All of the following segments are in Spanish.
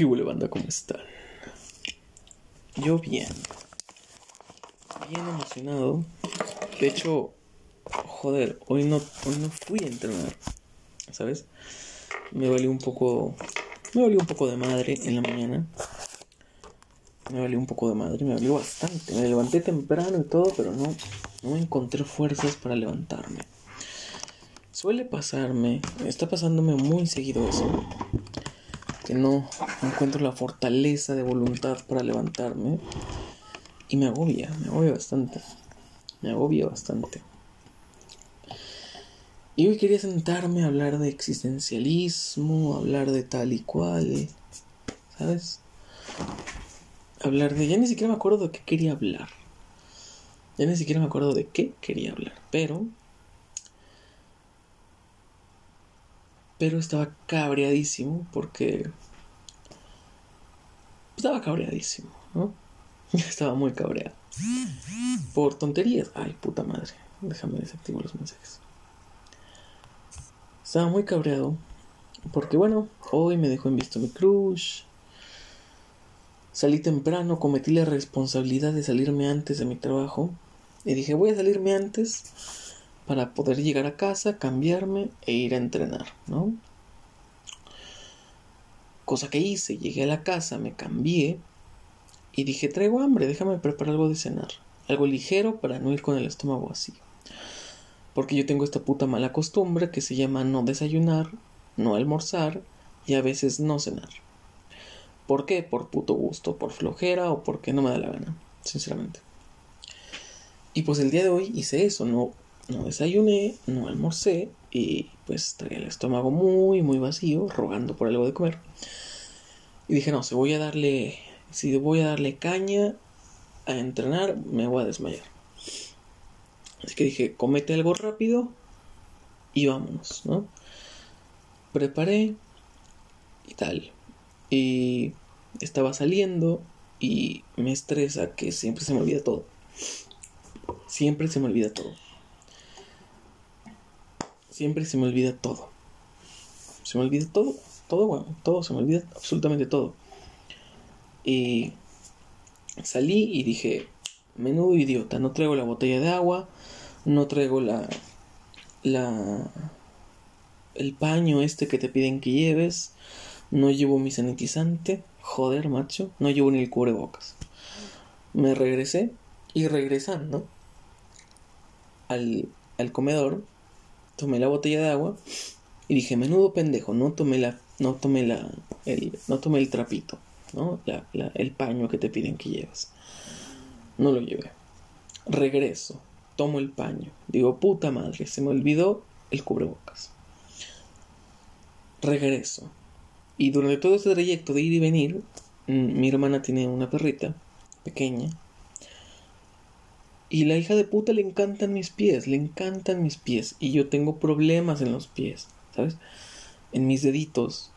¿Qué huele, banda? ¿Cómo están? Yo bien. Bien emocionado. De hecho, joder, hoy no, hoy no fui a entrenar. ¿Sabes? Me valió un poco. Me valió un poco de madre en la mañana. Me valió un poco de madre, me valió bastante. Me levanté temprano y todo, pero no, no encontré fuerzas para levantarme. Suele pasarme, está pasándome muy seguido eso que no encuentro la fortaleza de voluntad para levantarme y me agobia, me agobia bastante, me agobia bastante. Y hoy quería sentarme a hablar de existencialismo, hablar de tal y cual, ¿sabes? Hablar de... Ya ni siquiera me acuerdo de qué quería hablar. Ya ni siquiera me acuerdo de qué quería hablar, pero pero estaba cabreadísimo porque estaba cabreadísimo, ¿no? estaba muy cabreado. Por tonterías. Ay, puta madre. Déjame desactivar los mensajes. Estaba muy cabreado porque bueno, hoy me dejó en visto mi crush. Salí temprano, cometí la responsabilidad de salirme antes de mi trabajo y dije, voy a salirme antes para poder llegar a casa, cambiarme e ir a entrenar, ¿no? Cosa que hice, llegué a la casa, me cambié y dije, traigo hambre, déjame preparar algo de cenar, algo ligero para no ir con el estómago así. Porque yo tengo esta puta mala costumbre que se llama no desayunar, no almorzar y a veces no cenar. ¿Por qué? Por puto gusto, por flojera o porque no me da la gana, sinceramente. Y pues el día de hoy hice eso, no no desayuné, no almorcé y pues traía el estómago muy, muy vacío, rogando por algo de comer. Y dije, no, si voy a darle, si voy a darle caña a entrenar, me voy a desmayar. Así que dije, comete algo rápido y vámonos, ¿no? Preparé y tal. Y estaba saliendo y me estresa que siempre se me olvida todo. Siempre se me olvida todo siempre se me olvida todo. Se me olvida todo, todo, bueno, todo, se me olvida absolutamente todo. Y salí y dije, menudo idiota, no traigo la botella de agua, no traigo la, la, el paño este que te piden que lleves, no llevo mi sanitizante, joder, macho, no llevo ni el cubrebocas. Me regresé y regresando al, al comedor tomé la botella de agua y dije, menudo pendejo, no tomé la, no tomé la, el, no tomé el trapito, ¿no? La, el paño que te piden que lleves. No lo llevé. Regreso, tomo el paño. Digo, puta madre, se me olvidó el cubrebocas. Regreso. Y durante todo este trayecto de ir y venir, mm, mi hermana tiene una perrita pequeña y la hija de puta le encantan mis pies, le encantan mis pies. Y yo tengo problemas en los pies, ¿sabes? En mis deditos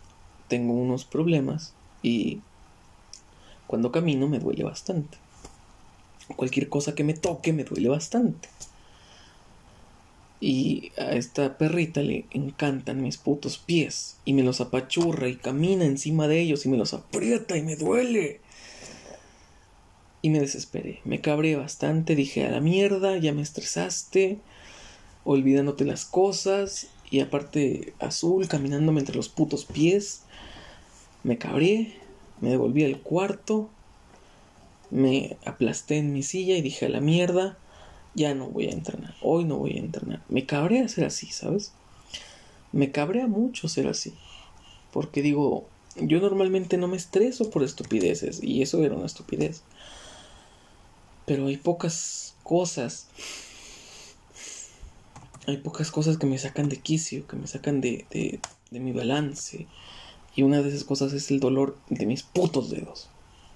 tengo unos problemas y cuando camino me duele bastante. Cualquier cosa que me toque me duele bastante. Y a esta perrita le encantan mis putos pies. Y me los apachurra y camina encima de ellos y me los aprieta y me duele. Y me desesperé, me cabré bastante, dije a la mierda, ya me estresaste, olvidándote las cosas, y aparte azul caminándome entre los putos pies. Me cabré, me devolví al cuarto, me aplasté en mi silla y dije a la mierda, ya no voy a entrenar, hoy no voy a entrenar. Me cabré a ser así, ¿sabes? Me cabrea mucho ser así. Porque digo, yo normalmente no me estreso por estupideces y eso era una estupidez. Pero hay pocas cosas. Hay pocas cosas que me sacan de quicio, que me sacan de, de, mi balance. Y una de esas cosas es el dolor de mis putos dedos.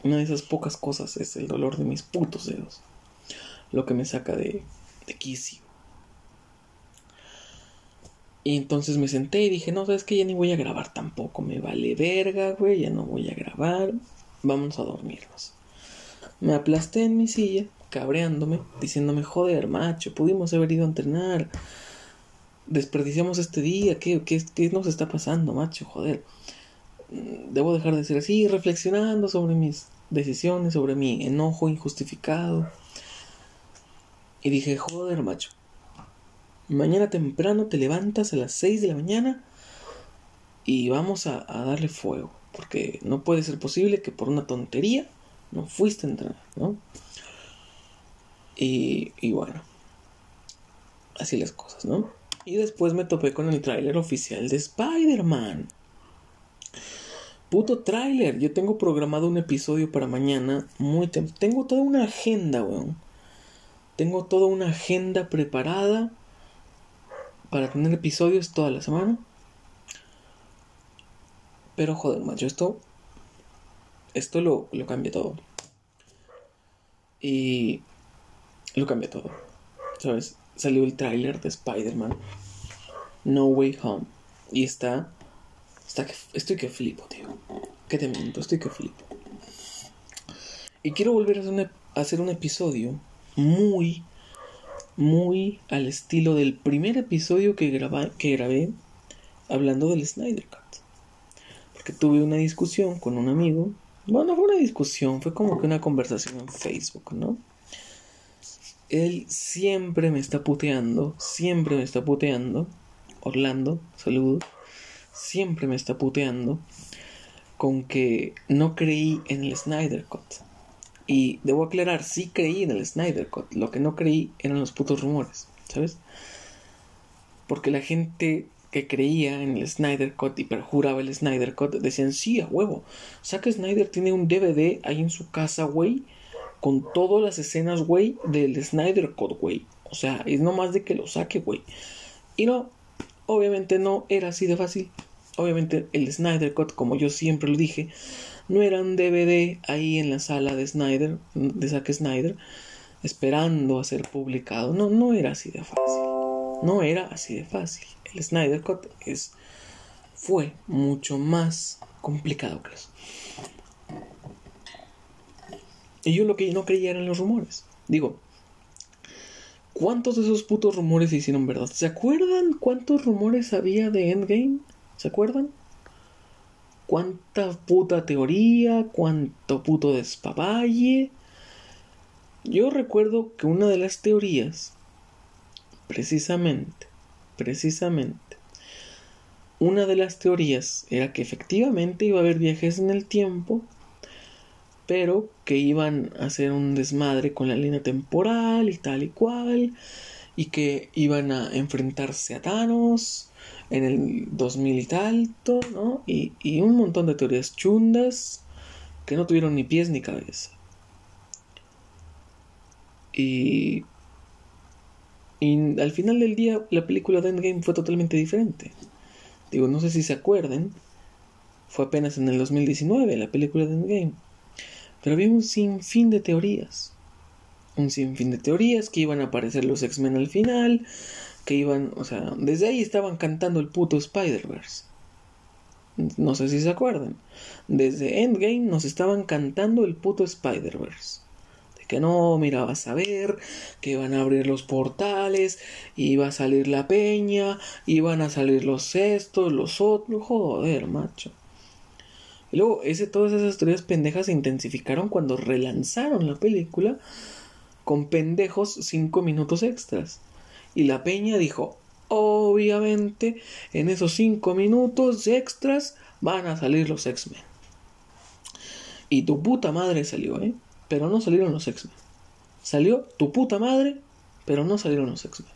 Una de esas pocas cosas es el dolor de mis putos dedos. Lo que me saca de, de quicio. Y entonces me senté y dije, no, sabes que ya ni voy a grabar tampoco. Me vale verga, güey, ya no voy a grabar. Vamos a dormirnos. Me aplasté en mi silla, cabreándome, diciéndome, joder, macho, pudimos haber ido a entrenar. Desperdiciamos este día, ¿qué, qué, qué nos está pasando, macho? Joder. mm, debo dejar de ser así, reflexionando sobre mis decisiones, sobre mi enojo injustificado. Y dije, joder, macho. Mañana temprano te levantas a las 6 de la mañana y vamos a, darle fuego. Porque no puede ser posible que por una tontería no fuiste a entrenar, ¿no? Y, y bueno, así las cosas, ¿no? Y después me topé con el tráiler oficial de Spider-Man. Puto tráiler. Yo tengo programado un episodio para mañana. Muy Tengo toda una agenda, weón. Tengo toda una agenda preparada para tener episodios toda la semana. Pero joder, macho, esto. Esto lo, lo cambia todo. Y. Lo cambia todo. ¿Sabes? Salió el tráiler de Spider-Man. No Way Home. Y está estoy que flipo, tío. ¿Qué te miento? Estoy que flipo. Y quiero volver a hacer, un episodio muy, muy al estilo del primer episodio que, que grabé hablando del Snyder Cut. Porque tuve una discusión con un amigo. Bueno, no fue una discusión, fue como que una conversación en Facebook, ¿no? Él siempre me está puteando, siempre me está puteando. Orlando, saludos siempre me está puteando con que no creí en el Snyder Cut. Y debo aclarar, sí creí en el Snyder Cut. Lo que no creí eran los putos rumores, ¿sabes? Porque la gente que creía en el Snyder Cut y perjuraba el Snyder Cut decían, sí, a huevo. Zack Snyder tiene un DVD ahí en su casa, güey, con todas las escenas, güey, del Snyder Cut, güey. O sea, es no más de que lo saque, güey. Y no, obviamente no era así de fácil. Obviamente el Snyder Cut, como yo siempre lo dije, no era un DVD ahí en la sala de Snyder, de Zack Snyder, esperando a ser publicado. No, no era así de fácil. No era así de fácil. El Snyder Cut es, fue mucho más complicado que eso. Y yo lo que no creía eran los rumores. Digo, ¿cuántos de esos putos rumores hicieron verdad? ¿Se acuerdan cuántos rumores había de Endgame? ¿Se acuerdan? ¿Cuánta puta teoría? ¿Cuánto puto despapalle? Yo recuerdo que una de las teorías, precisamente, precisamente, una de las teorías era que efectivamente iba a haber viajes en el tiempo, pero que iban a hacer un desmadre con la línea temporal y tal y cual, y que iban a enfrentarse a Thanos, en el 2000 y tanto, ¿no? Y, y un montón de teorías chundas que no tuvieron ni pies ni cabeza. Y, y al final del día la película de Endgame fue totalmente diferente. Digo, no sé si se acuerden, fue apenas en el 2019 la película de Endgame. Pero había un sinfín de teorías. Un sinfín de teorías que iban a aparecer los X-Men al final, que iban, o sea, desde ahí estaban cantando el puto Spider-Verse. No sé si se acuerdan. Desde Endgame nos estaban cantando el puto Spider-Verse. Que no, mira, vas a ver que iban a abrir los portales, iba a salir la peña, iban a salir los cestos, los otros. Joder, macho. Y luego, ese, todas esas teorías pendejas se intensificaron cuando relanzaron la película con pendejos cinco minutos extras. Y la peña dijo, obviamente, en esos cinco minutos extras van a salir los X-Men. Y tu puta madre salió, ¿eh? Pero no salieron los X-Men. Salió tu puta madre, pero no salieron los X-Men.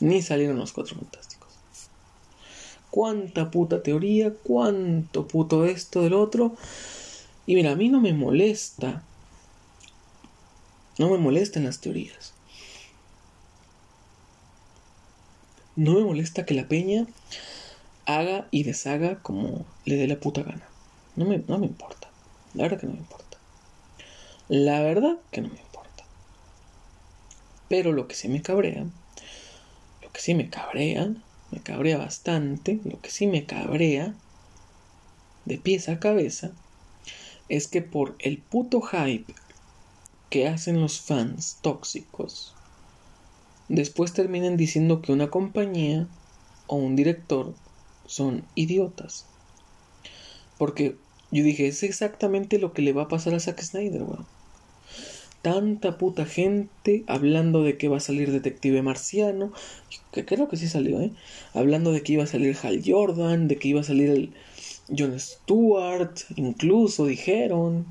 Ni salieron los Cuatro Fantásticos. Cuánta puta teoría, cuánto puto esto del otro. Y mira, a mí no me molesta. No me molestan las teorías. No me molesta que la peña haga y deshaga como le dé la puta gana. No me, no me importa. La verdad que no me importa. La verdad que no me importa. Pero lo que sí me cabrea, lo que sí me cabrea, me cabrea bastante, lo que sí me cabrea de pies a cabeza, es que por el puto hype que hacen los fans tóxicos, después terminan diciendo que una compañía o un director son idiotas. Porque yo dije, es exactamente lo que le va a pasar a Zack Snyder, weón. Tanta puta gente hablando de que va a salir Detective Marciano, que creo que sí salió, ¿eh? Hablando de que iba a salir Hal Jordan, de que iba a salir el Jon Stewart, incluso dijeron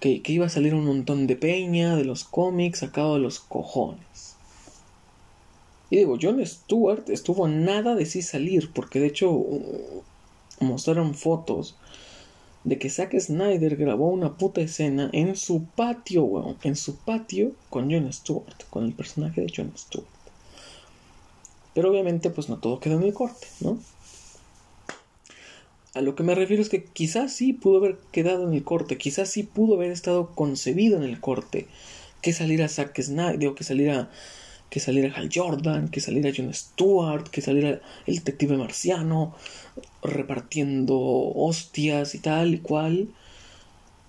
que, que iba a salir un montón de peña de los cómics sacado de los cojones. Y digo, Jon Stewart estuvo nada de sí salir, porque de hecho uh, mostraron fotos de que Zack Snyder grabó una puta escena en su patio, weón. En su patio con Jon Stewart, con el personaje de Jon Stewart. Pero obviamente, pues no todo quedó en el corte, ¿no? A lo que me refiero es que quizás sí pudo haber quedado en el corte, quizás sí pudo haber estado concebido en el corte. Que saliera Zack Snyder, digo, que saliera que saliera Hal Jordan, que saliera Jon Stewart, que saliera el detective marciano repartiendo hostias y tal y cual.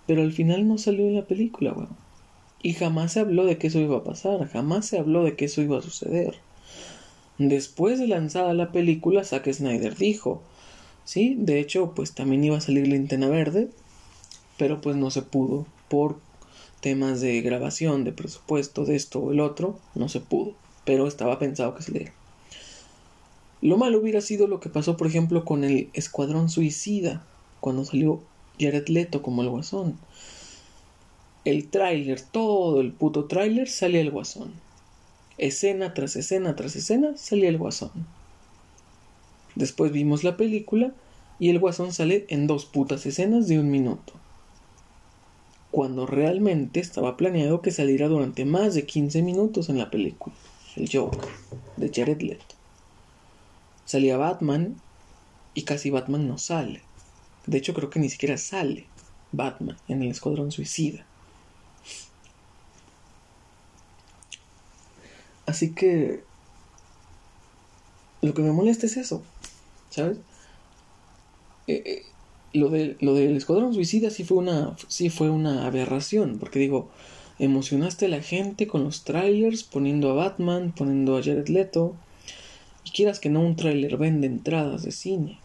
Pero al final no salió en la película, weón. Y jamás se habló de que eso iba a pasar, jamás se habló de que eso iba a suceder. Después de lanzada la película, Zack Snyder dijo, sí, de hecho, pues también iba a salir Linterna Verde, pero pues no se pudo por temas de grabación, de presupuesto, de esto o el otro, no se pudo, pero estaba pensado que se diera. Lo malo hubiera sido lo que pasó, por ejemplo, con el Escuadrón Suicida, cuando salió Jared Leto como el Guasón. El tráiler, todo el puto tráiler salía el Guasón. Escena tras escena tras escena salía el Guasón. Después vimos la película y el Guasón sale en dos putas escenas de un minuto cuando realmente estaba planeado que saliera durante más de 15 minutos en la película, el Joker, de Jared Leto. Salía Batman y casi Batman no sale. De hecho creo que ni siquiera sale Batman en el Escuadrón Suicida. Así que lo que me molesta es eso, ¿sabes? Eh, eh, lo, de, lo del Escuadrón Suicida sí fue, una, sí fue una aberración, porque digo, emocionaste a la gente con los trailers, poniendo a Batman, poniendo a Jared Leto, y quieras que no, un trailer vende entradas de cine.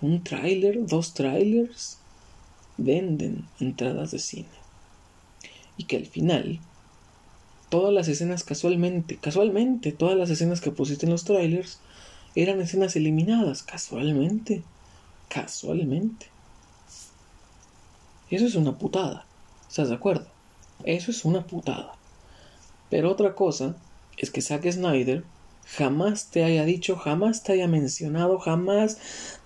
Un trailer, dos trailers, venden entradas de cine. Y que al final, todas las escenas casualmente, casualmente, todas las escenas que pusiste en los trailers, eran escenas eliminadas, casualmente casualmente. Eso es una putada. ¿Estás de acuerdo? Eso es una putada. Pero otra cosa es que Zack Snyder jamás te haya dicho, jamás te haya mencionado, jamás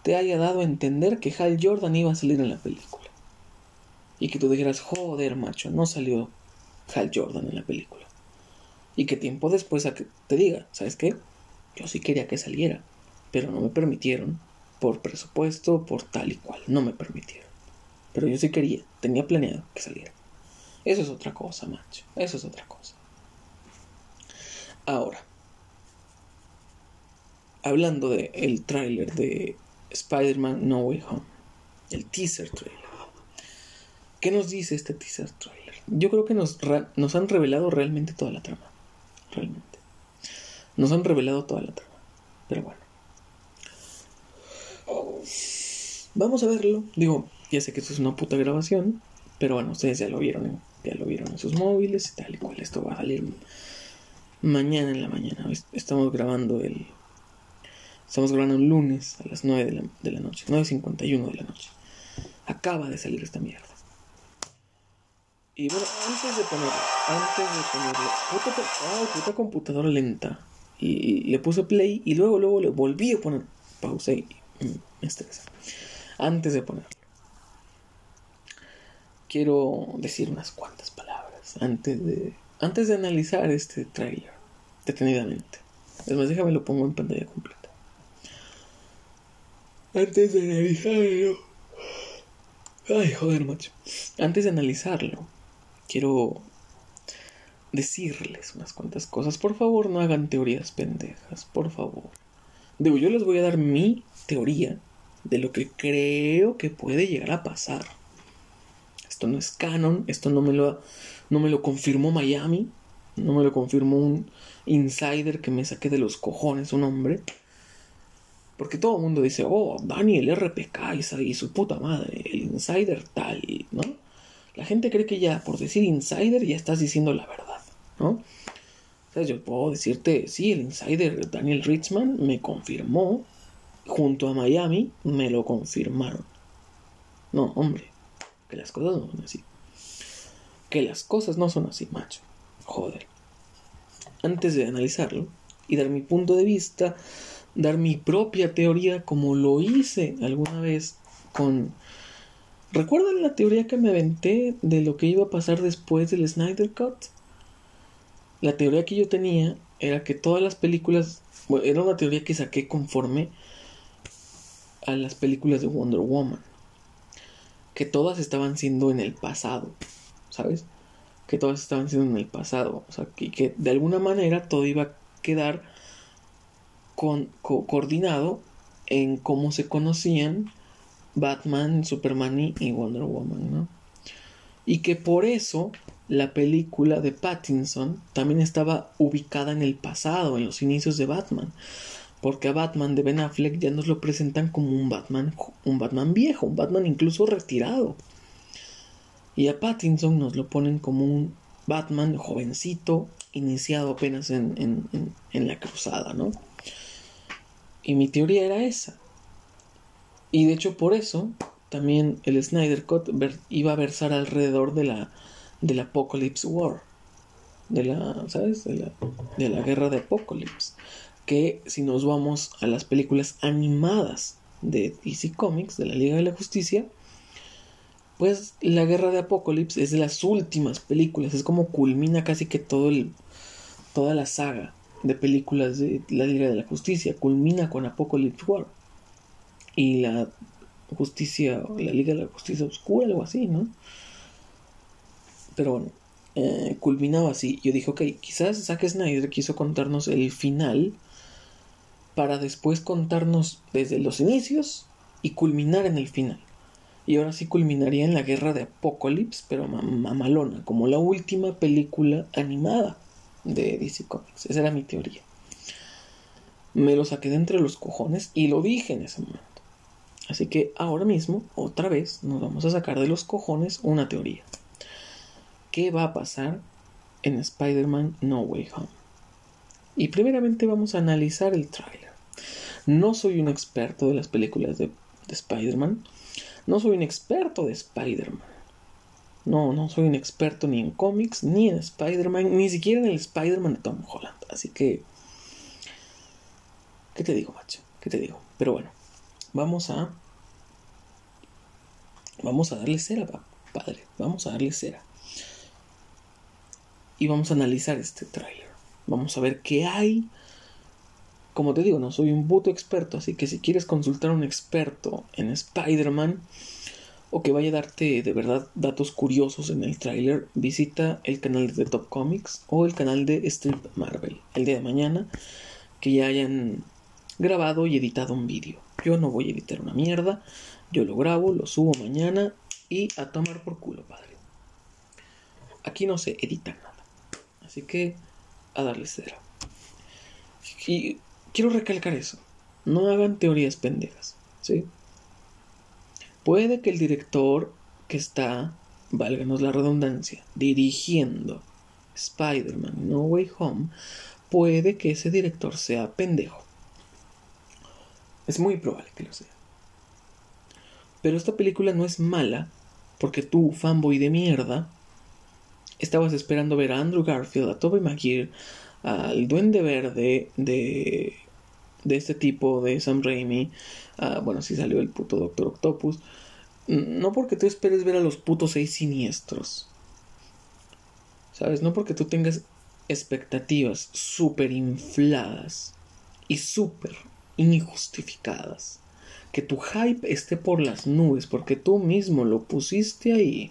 te haya dado a entender que Hal Jordan iba a salir en la película. Y que tú dijeras, joder, macho, no salió Hal Jordan en la película. Y que tiempo después te diga, ¿sabes qué? Yo sí quería que saliera, pero no me permitieron por presupuesto, por tal y cual. No me permitieron. Pero yo sí quería, tenía planeado que saliera. Eso es otra cosa, macho. Eso es otra cosa. Ahora, hablando de el tráiler de Spider-Man No Way Home, el teaser trailer. ¿Qué nos dice este teaser trailer? Yo creo que nos, nos han revelado realmente toda la trama. Realmente. Nos han revelado toda la trama. Pero bueno. Vamos a verlo. Digo, ya sé que esto es una puta grabación, pero bueno, ustedes ya lo vieron, ya lo vieron en sus móviles y tal y cual. Esto va a salir mañana en la mañana. Estamos grabando el. Estamos grabando el lunes a las 9 de la, noche, 9.51 de la noche. Acaba de salir esta mierda. Y bueno, antes de ponerlo, antes de ponerlo, puta, computadora lenta. Y, le puse play y luego, luego le volví a poner pausa y me estresa antes de ponerlo. Quiero decir unas cuantas palabras antes de, antes de analizar este trailer detenidamente. Es más, déjame lo pongo en pantalla completa. Antes de analizarlo. Ay, joder, macho. Antes de analizarlo, quiero decirles unas cuantas cosas. Por favor, no hagan teorías pendejas, por favor. Digo, yo les voy a dar mi teoría de lo que creo que puede llegar a pasar. Esto no es canon, esto no me lo, no me lo confirmó Miami, no me lo confirmó un insider que me saqué de los cojones, un hombre. Porque todo el mundo dice, oh, Daniel RPK y su puta madre, el insider tal, ¿no? La gente cree que ya por decir insider ya estás diciendo la verdad, ¿no? O yo puedo decirte, sí, el insider Daniel Richman me confirmó, junto a Miami, me lo confirmaron. No, hombre, que las cosas no son así. Que las cosas no son así, macho. Joder. Antes de analizarlo y dar mi punto de vista, dar mi propia teoría como lo hice alguna vez con... ¿Recuerdan la teoría que me aventé de lo que iba a pasar después del Snyder Cut? La teoría que yo tenía era que todas las películas, era una teoría que saqué conforme a las películas de Wonder Woman, que todas estaban siendo en el pasado, ¿sabes? Que todas estaban siendo en el pasado, o sea, que, de alguna manera todo iba a quedar con, coordinado en cómo se conocían Batman, Superman y Wonder Woman, ¿no? Y que por eso la película de Pattinson también estaba ubicada en el pasado, en los inicios de Batman. Porque a Batman de Ben Affleck ya nos lo presentan como un Batman, un Batman viejo, un Batman incluso retirado. Y a Pattinson nos lo ponen como un Batman jovencito, iniciado apenas en, en, la cruzada, ¿no? Y mi teoría era esa. Y de hecho por eso también el Snyder Cut iba a versar alrededor de la del Apocalypse War. De la, ¿sabes? De la, de la guerra de Apocalypse. Que si nos vamos a las películas animadas de DC Comics, de la Liga de la Justicia, pues la guerra de Apocalypse es de las últimas películas, es como culmina casi que todo el, toda la saga de películas de la Liga de la Justicia, culmina con Apocalypse War. Y la justicia, la Liga de la Justicia Oscura, algo así, ¿no? Pero bueno, eh, culminaba así. Yo dije, ok, quizás Zack Snyder quiso contarnos el final para después contarnos desde los inicios y culminar en el final. Y ahora sí culminaría en la guerra de Apocalypse, pero mamalona, como la última película animada de DC Comics. Esa era mi teoría. Me lo saqué de entre los cojones y lo dije en ese momento. Así que ahora mismo, otra vez, nos vamos a sacar de los cojones una teoría qué va a pasar en Spider-Man No Way Home. Y primeramente vamos a analizar el tráiler. No soy un experto de las películas de, Spider-Man. No soy un experto de Spider-Man. No, no soy un experto ni en cómics, ni en Spider-Man, ni siquiera en el Spider-Man de Tom Holland. Así que... ¿Qué te digo, macho? ¿Qué te digo? Pero bueno, vamos a... Vamos a darle cera, padre. Vamos a darle cera y vamos a analizar este tráiler. Vamos a ver qué hay. Como te digo, no soy un puto experto, así que si quieres consultar a un experto en Spider-Man o que vaya a darte de verdad datos curiosos en el tráiler, visita el canal de Top Comics o el canal de Strip Marvel el día de mañana que ya hayan grabado y editado un vídeo. Yo no voy a editar una mierda, yo lo grabo, lo subo mañana y a tomar por culo, padre. Aquí no se edita nada. Así que a darle cera. Y quiero recalcar eso. No hagan teorías pendejas. ¿Sí? Puede que el director que está, válganos la redundancia, dirigiendo Spider-Man No Way Home, puede que ese director sea pendejo. Es muy probable que lo sea. Pero esta película no es mala porque tú, fanboy de mierda, estabas esperando ver a Andrew Garfield, a Tobey Maguire, al Duende Verde de, de este tipo, de Sam Raimi, bueno, si salió el puto Doctor Octopus, no porque tú esperes ver a los putos seis siniestros, ¿sabes? No porque tú tengas expectativas súper infladas y súper injustificadas. Que tu hype esté por las nubes porque tú mismo lo pusiste ahí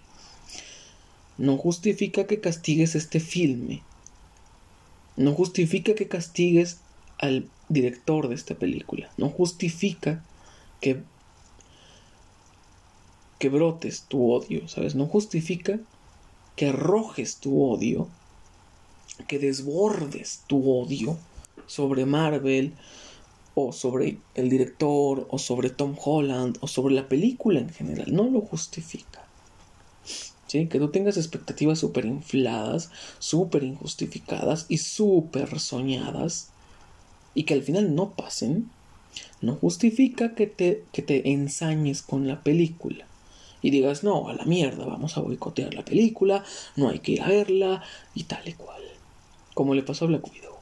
no justifica que castigues este filme. No justifica que castigues al director de esta película. No justifica que que brotes tu odio, ¿sabes? No justifica que arrojes tu odio, que desbordes tu odio sobre Marvel o sobre el director, o sobre Tom Holland, o sobre la película en general. No lo justifica. Que tú tengas expectativas súper infladas, súper injustificadas y súper soñadas, y que al final no pasen, no justifica que te, que te ensañes con la película y digas, no, a la mierda, vamos a boicotear la película, no hay que ir a verla y tal y cual. Como le pasó a Black Widow.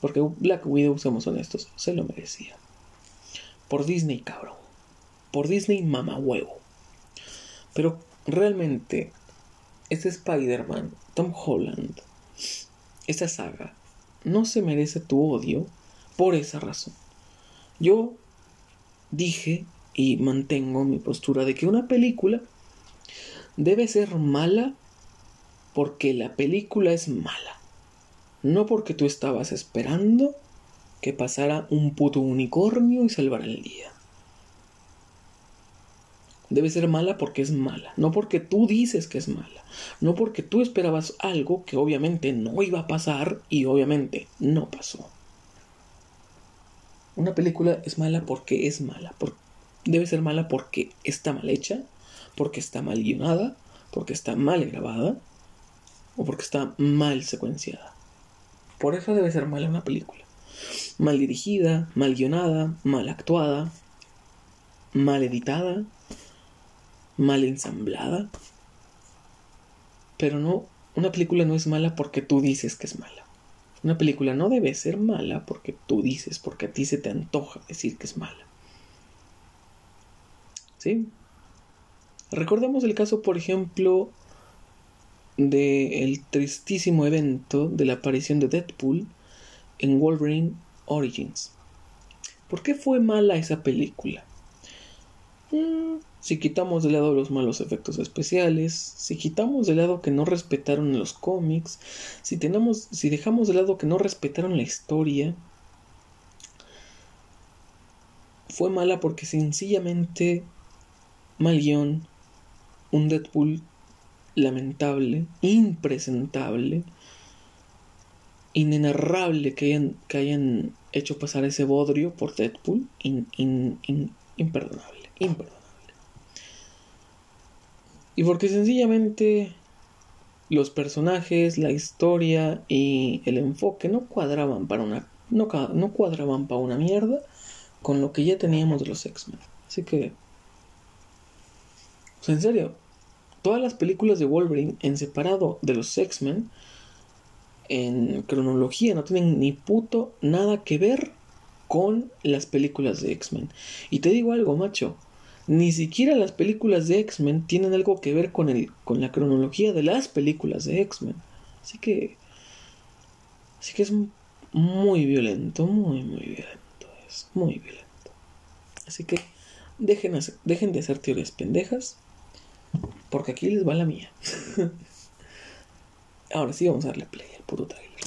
Porque Black Widow, seamos honestos, se lo merecía. Por Disney, cabrón. Por Disney, mamá huevo. Pero realmente, este Spider-Man, Tom Holland, esta saga, no se merece tu odio por esa razón. Yo dije y mantengo mi postura de que una película debe ser mala porque la película es mala. No porque tú estabas esperando que pasara un puto unicornio y salvara el día. Debe ser mala porque es mala, no porque tú dices que es mala, no porque tú esperabas algo que obviamente no iba a pasar y obviamente no pasó. Una película es mala porque es mala, debe ser mala porque está mal hecha, porque está mal guionada, porque está mal grabada o porque está mal secuenciada. Por eso debe ser mala una película. Mal dirigida, mal guionada, mal actuada, mal editada, mal ensamblada. Pero no, una película no es mala porque tú dices que es mala. Una película no debe ser mala porque tú dices, porque a ti se te antoja decir que es mala. ¿Sí? Recordemos el caso, por ejemplo, del el tristísimo evento de la aparición de Deadpool en Wolverine Origins. ¿Por qué fue mala esa película? Mm, si quitamos de lado los malos efectos especiales, si quitamos de lado que no respetaron los cómics, si tenemos, si dejamos de lado que no respetaron la historia, fue mala porque sencillamente mal guion, un Deadpool lamentable, impresentable, inenarrable que hayan, que hayan hecho pasar ese bodrio por Deadpool, imperdonable, imperdonable. Y porque sencillamente los personajes, la historia y el enfoque no cuadraban para una no, no cuadraban para una mierda con lo que ya teníamos de los X-Men. Así que sea, en serio, todas las películas de Wolverine en separado de los X-Men, en cronología, no tienen ni puto nada que ver con las películas de X-Men. Y te digo algo, macho, ni siquiera las películas de X-Men tienen algo que ver con, el, con la cronología de las películas de X-Men. Así que... Así que es muy violento, muy, muy violento. Es muy violento. Así que dejen, dejen de hacer teorías pendejas porque aquí les va la mía. Ahora sí vamos a darle play al puto trailer.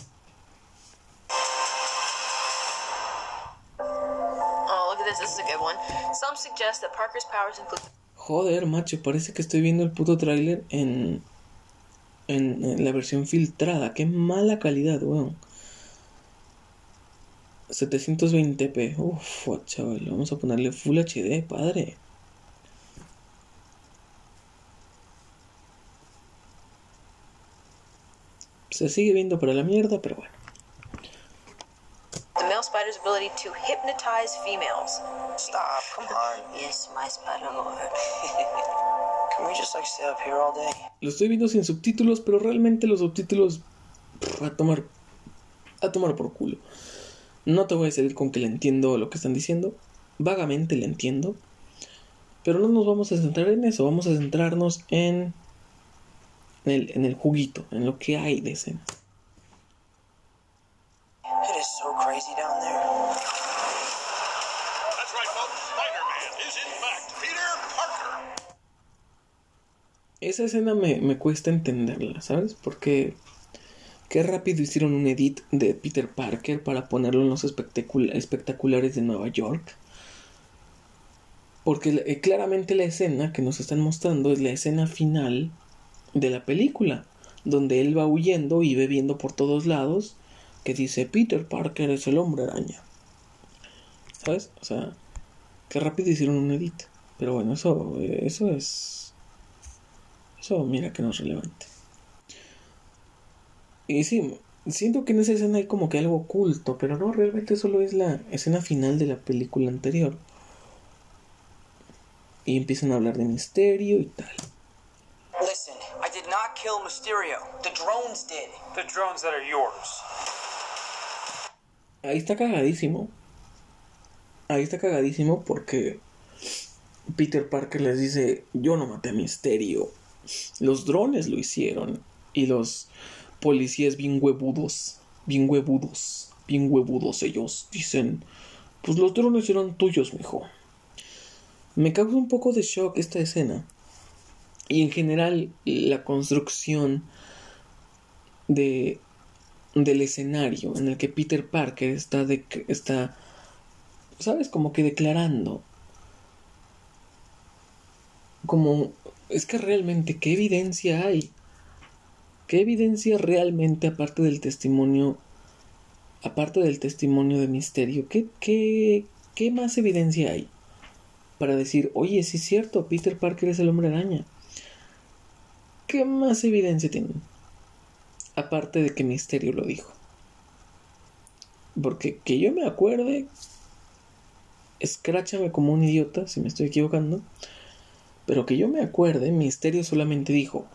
Joder, macho, parece que estoy viendo el puto trailer en, en, la versión filtrada. Qué mala calidad, weón. 720p. Uff, chaval, vamos a ponerle Full HD, padre. Se sigue viendo para la mierda, pero bueno. The male spider's ability to hypnotize females. Stop, come on. Yes, my spider lord. Can we just like stay up here all day? Lo estoy viendo sin subtítulos, pero realmente los subtítulos a tomar a tomar por culo. No te voy a salir con que le entiendo lo que están diciendo. Vagamente le entiendo. Pero no nos vamos a centrar en eso. Vamos a centrarnos en en el, en el juguito, en lo que hay de escena. Esa escena me, me cuesta entenderla, ¿sabes? Porque qué rápido hicieron un edit de Peter Parker para ponerlo en los espectaculares de Nueva York. Porque eh, claramente la escena que nos están mostrando es la escena final de la película, donde él va huyendo y ve viendo por todos lados que dice Peter Parker es el hombre araña. ¿Sabes? O sea, qué rápido hicieron un edit. Pero bueno, eso, eso es. Eso, mira que no es relevante. Y sí, siento que en esa escena hay como que algo oculto, pero no, realmente solo es la escena final de la película anterior. Y empiezan a hablar de misterio y tal. Listen, I did not kill Mysterio. The drones did. The drones that are yours. Ahí está cagadísimo. Ahí está cagadísimo porque Peter Parker les dice, yo no maté a Misterio. Los drones lo hicieron. Y los policías bien huevudos, bien huevudos, bien huevudos ellos dicen, pues los drones eran tuyos, mijo. Me causa un poco de shock esta escena. Y en general la construcción de del escenario en el que Peter Parker está de, está sabes como que declarando como es que realmente qué evidencia hay ¿Qué evidencia realmente, aparte del testimonio, aparte del testimonio de misterio, qué, qué, qué más evidencia hay para decir, oye, sí es cierto, Peter Parker es el hombre araña? ¿Qué más evidencia tienen? Aparte de que Misterio lo dijo. Porque que yo me acuerde, escráchame como un idiota si me estoy equivocando, pero que yo me acuerde, Misterio solamente dijo,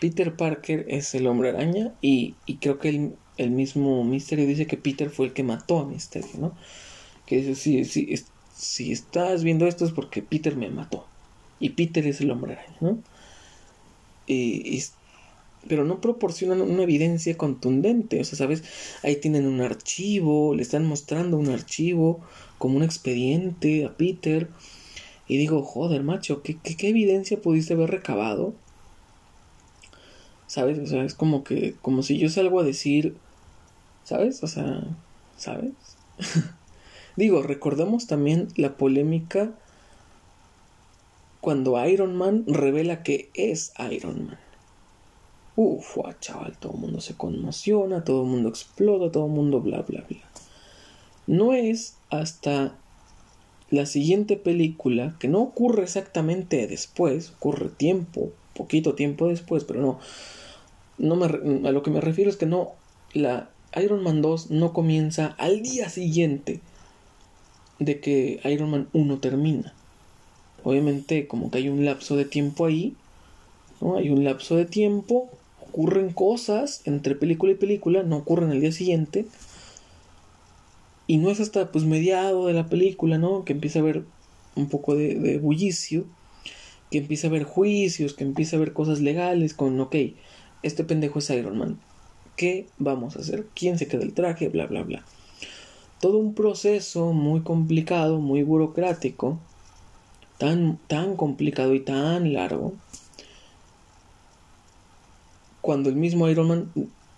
Peter Parker es el hombre araña y, creo que el, mismo Misterio dice que Peter fue el que mató a Misterio, ¿no? Que dice, si, estás viendo esto es porque Peter me mató. Y Peter es el hombre araña, ¿no? Y, pero no proporcionan una evidencia contundente. O sea, ¿sabes? Ahí tienen un archivo, le están mostrando un archivo como un expediente a Peter. Y digo, joder, macho, ¿qué, qué, evidencia pudiste haber recabado ¿Sabes? O sea, es como que, como si yo salgo a decir, ¿sabes? O sea, ¿sabes? Digo, recordemos también la polémica cuando Iron Man revela que es Iron Man. Uf, chaval, todo el mundo se conmociona, todo el mundo explota, todo el mundo bla, bla, bla. No es hasta la siguiente película, que no ocurre exactamente después, ocurre tiempo, poquito tiempo después, pero no, no me, a lo que me refiero es que no, la Iron Man 2 no comienza al día siguiente de que Iron Man 1 termina. Obviamente como que hay un lapso de tiempo ahí, ¿no? Hay un lapso de tiempo, ocurren cosas entre película y película, no ocurren al día siguiente. Y no es hasta pues mediado de la película, ¿no? Que empieza a haber un poco de, de bullicio, que empieza a haber juicios, que empieza a haber cosas legales con, ok, este pendejo es Iron Man. ¿Qué vamos a hacer? ¿Quién se queda el traje? Bla, bla, bla. Todo un proceso muy complicado, muy burocrático, tan, tan complicado y tan largo, cuando el mismo Iron Man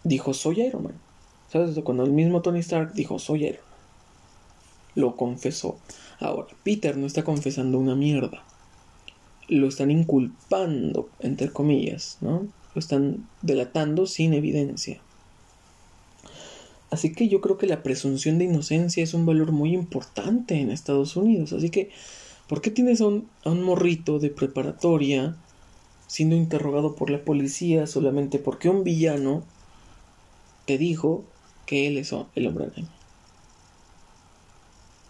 dijo soy Iron Man. ¿Sabes? Cuando el mismo Tony Stark dijo soy Iron Man. Lo confesó. Ahora, Peter no está confesando una mierda. Lo están inculpando, entre comillas, ¿no? lo están delatando sin evidencia. Así que yo creo que la presunción de inocencia es un valor muy importante en Estados Unidos. Así que, ¿por qué tienes a un, morrito de preparatoria siendo interrogado por la policía solamente porque un villano te dijo que él es el hombre araña?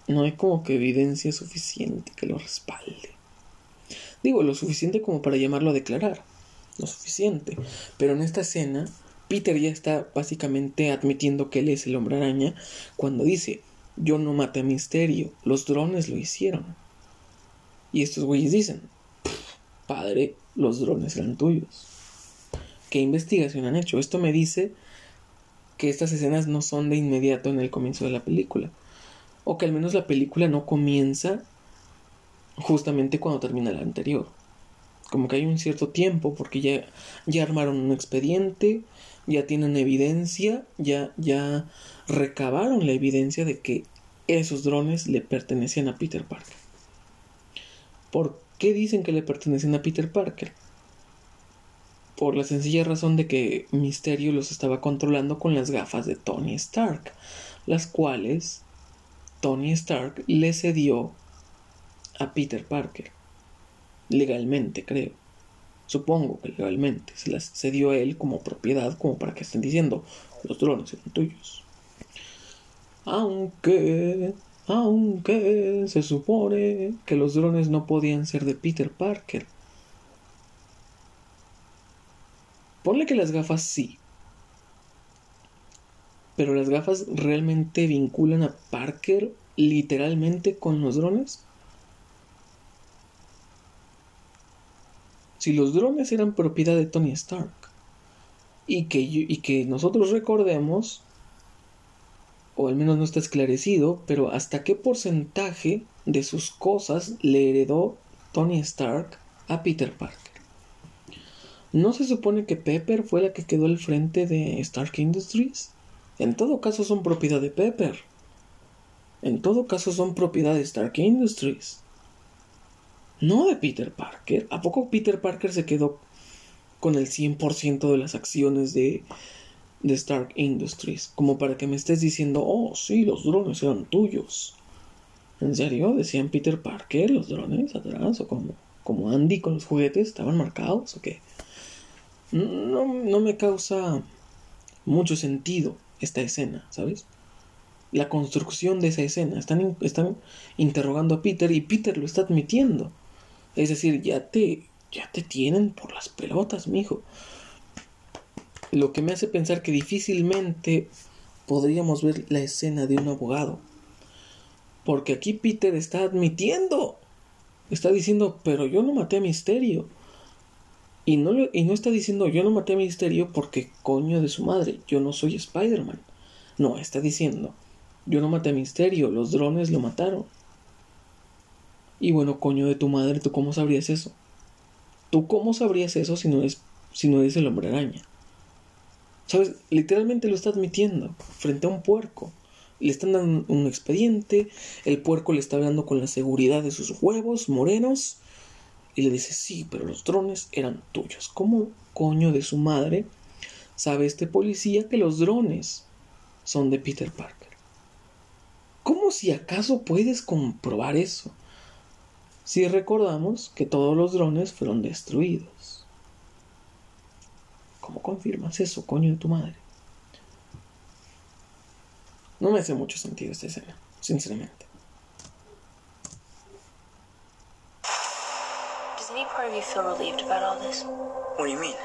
No hay como que evidencia suficiente que lo respalde. Digo, lo suficiente como para llamarlo a declarar lo suficiente. Pero en esta escena, Peter ya está básicamente admitiendo que él es el hombre araña cuando dice, yo no maté a Misterio, los drones lo hicieron. Y estos güeyes dicen, padre, los drones eran tuyos. ¿Qué investigación han hecho? Esto me dice que estas escenas no son de inmediato en el comienzo de la película. O que al menos la película no comienza justamente cuando termina la anterior como que hay un cierto tiempo porque ya, ya armaron un expediente, ya tienen evidencia, ya, ya recabaron la evidencia de que esos drones le pertenecían a Peter Parker. ¿Por qué dicen que le pertenecen a Peter Parker? Por la sencilla razón de que Misterio los estaba controlando con las gafas de Tony Stark, las cuales Tony Stark le cedió a Peter Parker. Legalmente, creo. Supongo que legalmente. Se las cedió a él como propiedad, como para que estén diciendo, los drones eran tuyos. Aunque, aunque se supone que los drones no podían ser de Peter Parker. Ponle que las gafas sí. Pero las gafas realmente vinculan a Parker literalmente con los drones. Si los drones eran propiedad de Tony Stark y que, y que nosotros recordemos, o al menos no está esclarecido, pero hasta qué porcentaje de sus cosas le heredó Tony Stark a Peter Parker. ¿No se supone que Pepper fue la que quedó al frente de Stark Industries? En todo caso son propiedad de Pepper. En todo caso son propiedad de Stark Industries. No de Peter Parker. ¿A poco Peter Parker se quedó con el 100% de las acciones de, de Stark Industries? Como para que me estés diciendo, oh, sí, los drones eran tuyos. ¿En serio? ¿Decían Peter Parker los drones atrás? ¿O como, como Andy con los juguetes estaban marcados? ¿O qué? No, no me causa mucho sentido esta escena, ¿sabes? La construcción de esa escena. Están, están interrogando a Peter y Peter lo está admitiendo. Es decir, ya te, ya te tienen por las pelotas, mijo. Lo que me hace pensar que difícilmente podríamos ver la escena de un abogado. Porque aquí Peter está admitiendo. Está diciendo, pero yo no maté a Misterio. Y no, y no está diciendo, yo no maté a Misterio porque coño de su madre, yo no soy Spider-Man. No, está diciendo, yo no maté a Misterio, los drones lo mataron. Y bueno, coño de tu madre, ¿tú cómo sabrías eso? ¿Tú cómo sabrías eso si no es si no eres el hombre araña? ¿Sabes? Literalmente lo está admitiendo frente a un puerco. Le están dando un expediente, el puerco le está hablando con la seguridad de sus huevos morenos y le dice, sí, pero los drones eran tuyos. ¿Cómo coño de su madre sabe este policía que los drones son de Peter Parker? ¿Cómo si acaso puedes comprobar eso? Si recordamos que todos los drones fueron destruidos. ¿Cómo confirmas eso, coño de tu madre? No me hace mucho sentido esta escena, sinceramente. Does any part of you feel relieved about all this? What do you mean?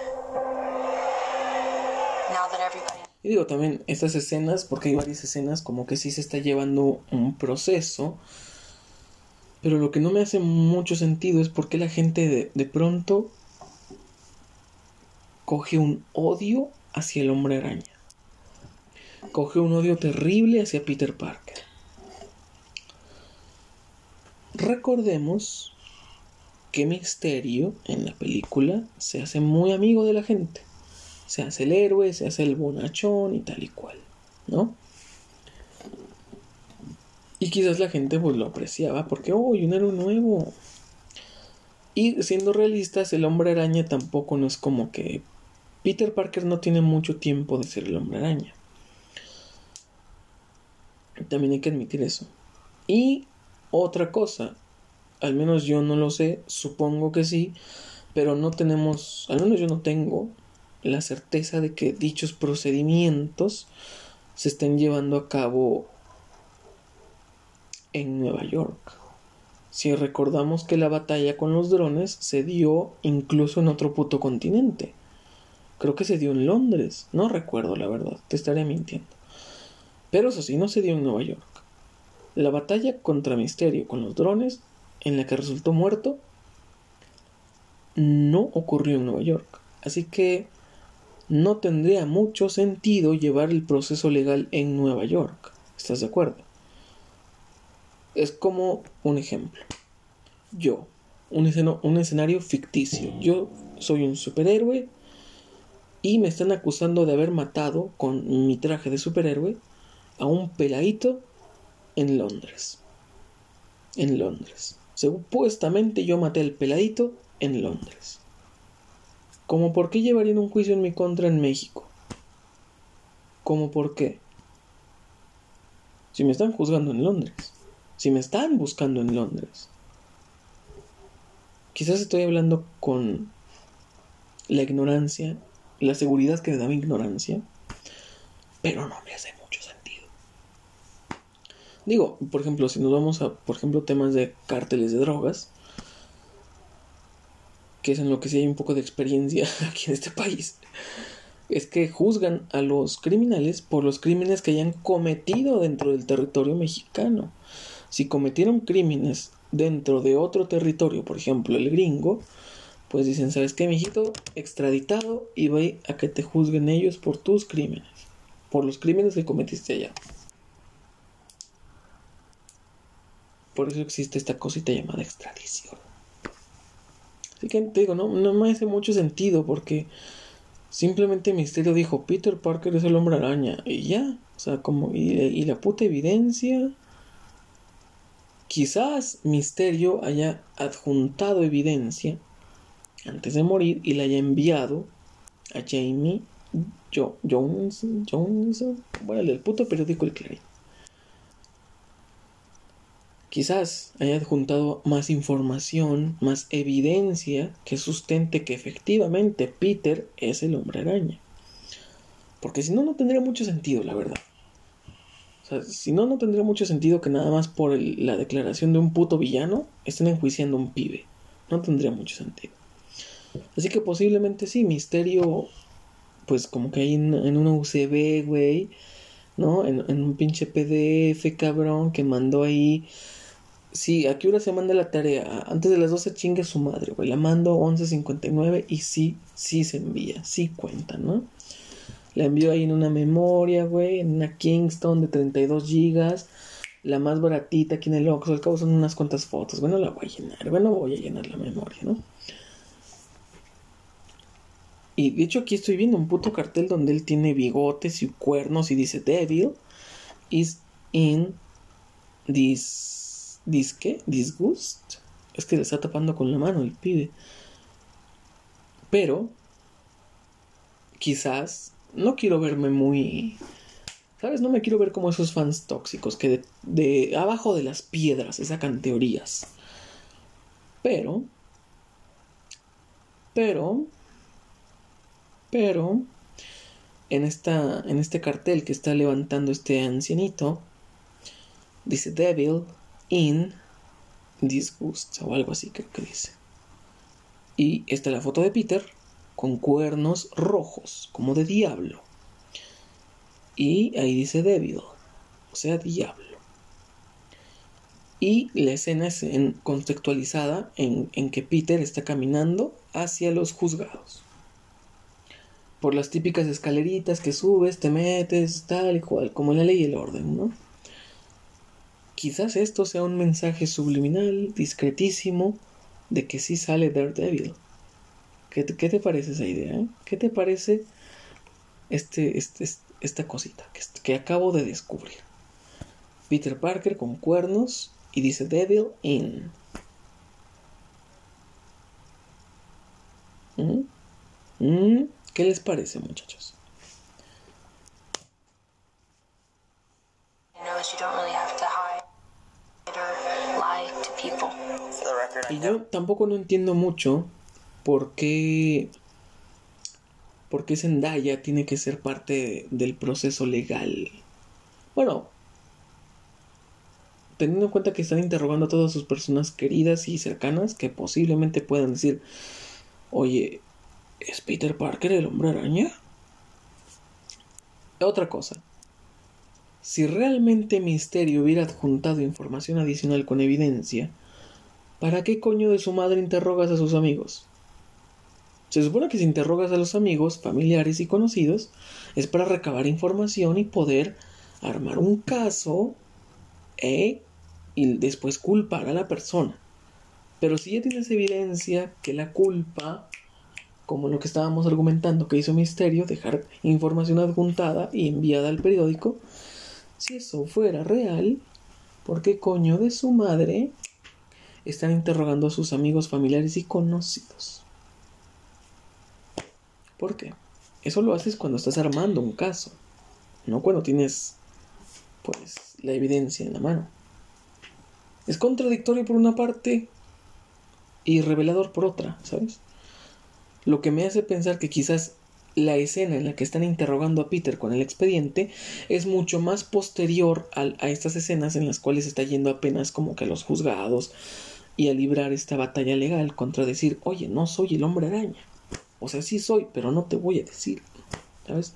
Now that everybody Y digo también estas escenas, porque hay varias escenas como que sí se está llevando un proceso, pero lo que no me hace mucho sentido es por qué la gente de, de pronto coge un odio hacia el hombre araña. Coge un odio terrible hacia Peter Parker. Recordemos que Misterio en la película se hace muy amigo de la gente. Se hace el héroe, se hace el bonachón y tal y cual, ¿no? Y quizás la gente pues lo apreciaba porque, oh, un héroe nuevo. Y siendo realistas, el hombre araña tampoco no es como que Peter Parker no tiene mucho tiempo de ser el hombre araña. También hay que admitir eso. Y otra cosa, al menos yo no lo sé, supongo que sí, pero no tenemos, al menos yo no tengo la certeza de que dichos procedimientos se estén llevando a cabo en Nueva York. Si recordamos que la batalla con los drones se dio incluso en otro puto continente. Creo que se dio en Londres, no recuerdo la verdad, te estaré mintiendo. Pero eso sí, no se dio en Nueva York. La batalla contra Misterio con los drones, en la que resultó muerto, no ocurrió en Nueva York. Así que no tendría mucho sentido llevar el proceso legal en Nueva York. ¿Estás de acuerdo? Es como un ejemplo. Yo, un, un escenario ficticio. Yo soy un superhéroe y me están acusando de haber matado con mi traje de superhéroe a un peladito en Londres. En Londres. Supuestamente yo maté al peladito en Londres. ¿Cómo por qué llevarían un juicio en mi contra en México? ¿Cómo por qué? Si me están juzgando en Londres. Si me están buscando en Londres. Quizás estoy hablando con la ignorancia, la seguridad que me da mi ignorancia, pero no me hace mucho sentido. Digo, por ejemplo, si nos vamos a, por ejemplo, temas de cárteles de drogas, que es en lo que sí hay un poco de experiencia aquí en este país, es que juzgan a los criminales por los crímenes que hayan cometido dentro del territorio mexicano. Si cometieron crímenes dentro de otro territorio, por ejemplo el gringo, pues dicen, ¿sabes qué, mijito? Extraditado y ve a que te juzguen ellos por tus crímenes, por los crímenes que cometiste allá. Por eso existe esta cosita llamada extradición. Así que te digo, no, no me hace mucho sentido porque simplemente Misterio dijo, Peter Parker es el hombre araña y ya, o sea, como, y, y la puta evidencia Quizás Misterio haya adjuntado evidencia antes de morir y la haya enviado a Jamie Jones, Jones, bueno, el puto periódico El Clarín. Quizás haya adjuntado más información, más evidencia que sustente que efectivamente Peter es el hombre araña. Porque si no, no tendría mucho sentido, la verdad si no, no tendría mucho sentido que nada más por la declaración de un puto villano estén enjuiciando a un pibe. No tendría mucho sentido. Así que posiblemente sí, Misterio, pues como que hay en, una UCB, güey, ¿no? En, un pinche PDF, cabrón, que mandó ahí. Sí, ¿a qué hora se manda la tarea? Antes de las 12 chingue su madre, güey. La mando 11.59 y sí, sí se envía, sí cuenta, ¿no? La envió ahí en una memoria, güey, en una Kingston de 32 gigas. La más baratita aquí en el Oxxo. Al cabo son unas cuantas fotos. Bueno, la voy a llenar. Bueno, voy a llenar la memoria, ¿no? Y de hecho aquí estoy viendo un puto cartel donde él tiene bigotes y cuernos y dice Devil is in this... ¿This qué? Disgust. Es que le está tapando con la mano el pibe. Pero quizás no quiero verme muy... ¿Sabes? No me quiero ver como esos fans tóxicos que de, abajo de las piedras sacan teorías. Pero... Pero... Pero... En, esta, en este cartel que está levantando este ancianito, dice Devil in Disgust o algo así que dice. Y esta es la foto de Peter con cuernos rojos, como de diablo. Y ahí dice débil, o sea, diablo. Y la escena es en, contextualizada en, en que Peter está caminando hacia los juzgados. Por las típicas escaleritas que subes, te metes, tal y cual, como la ley y el orden, ¿no? Quizás esto sea un mensaje subliminal, discretísimo, de que sí sale Daredevil. ¿Qué te, parece esa idea? Eh? ¿Qué te parece este, este, esta cosita que, que acabo de descubrir? Peter Parker con cuernos y dice Devil in. ¿Mm? ¿Mm? ¿Qué les parece, muchachos? Y yo tampoco no entiendo mucho ¿por qué, por qué Zendaya tiene que ser parte del proceso legal? Bueno, teniendo en cuenta que están interrogando a todas sus personas queridas y cercanas que posiblemente puedan decir, oye, ¿es Peter Parker el hombre araña? Otra cosa, si realmente Misterio hubiera adjuntado información adicional con evidencia, ¿para qué coño de su madre interrogas a sus amigos? Se supone que si interrogas a los amigos, familiares y conocidos, es para recabar información y poder armar un caso ¿eh? y después culpar a la persona. Pero si ya tienes evidencia que la culpa, como lo que estábamos argumentando que hizo Misterio, dejar información adjuntada y enviada al periódico, si eso fuera real, ¿por qué coño de su madre están interrogando a sus amigos, familiares y conocidos? ¿Por qué? Eso lo haces cuando estás armando un caso, no cuando tienes, pues, la evidencia en la mano. Es contradictorio por una parte y revelador por otra, ¿sabes? Lo que me hace pensar que quizás la escena en la que están interrogando a Peter con el expediente es mucho más posterior a, a estas escenas en las cuales está yendo apenas como que a los juzgados y a librar esta batalla legal contra decir, oye, no soy el hombre araña. O sea, sí soy, pero no te voy a decir. ¿Sabes?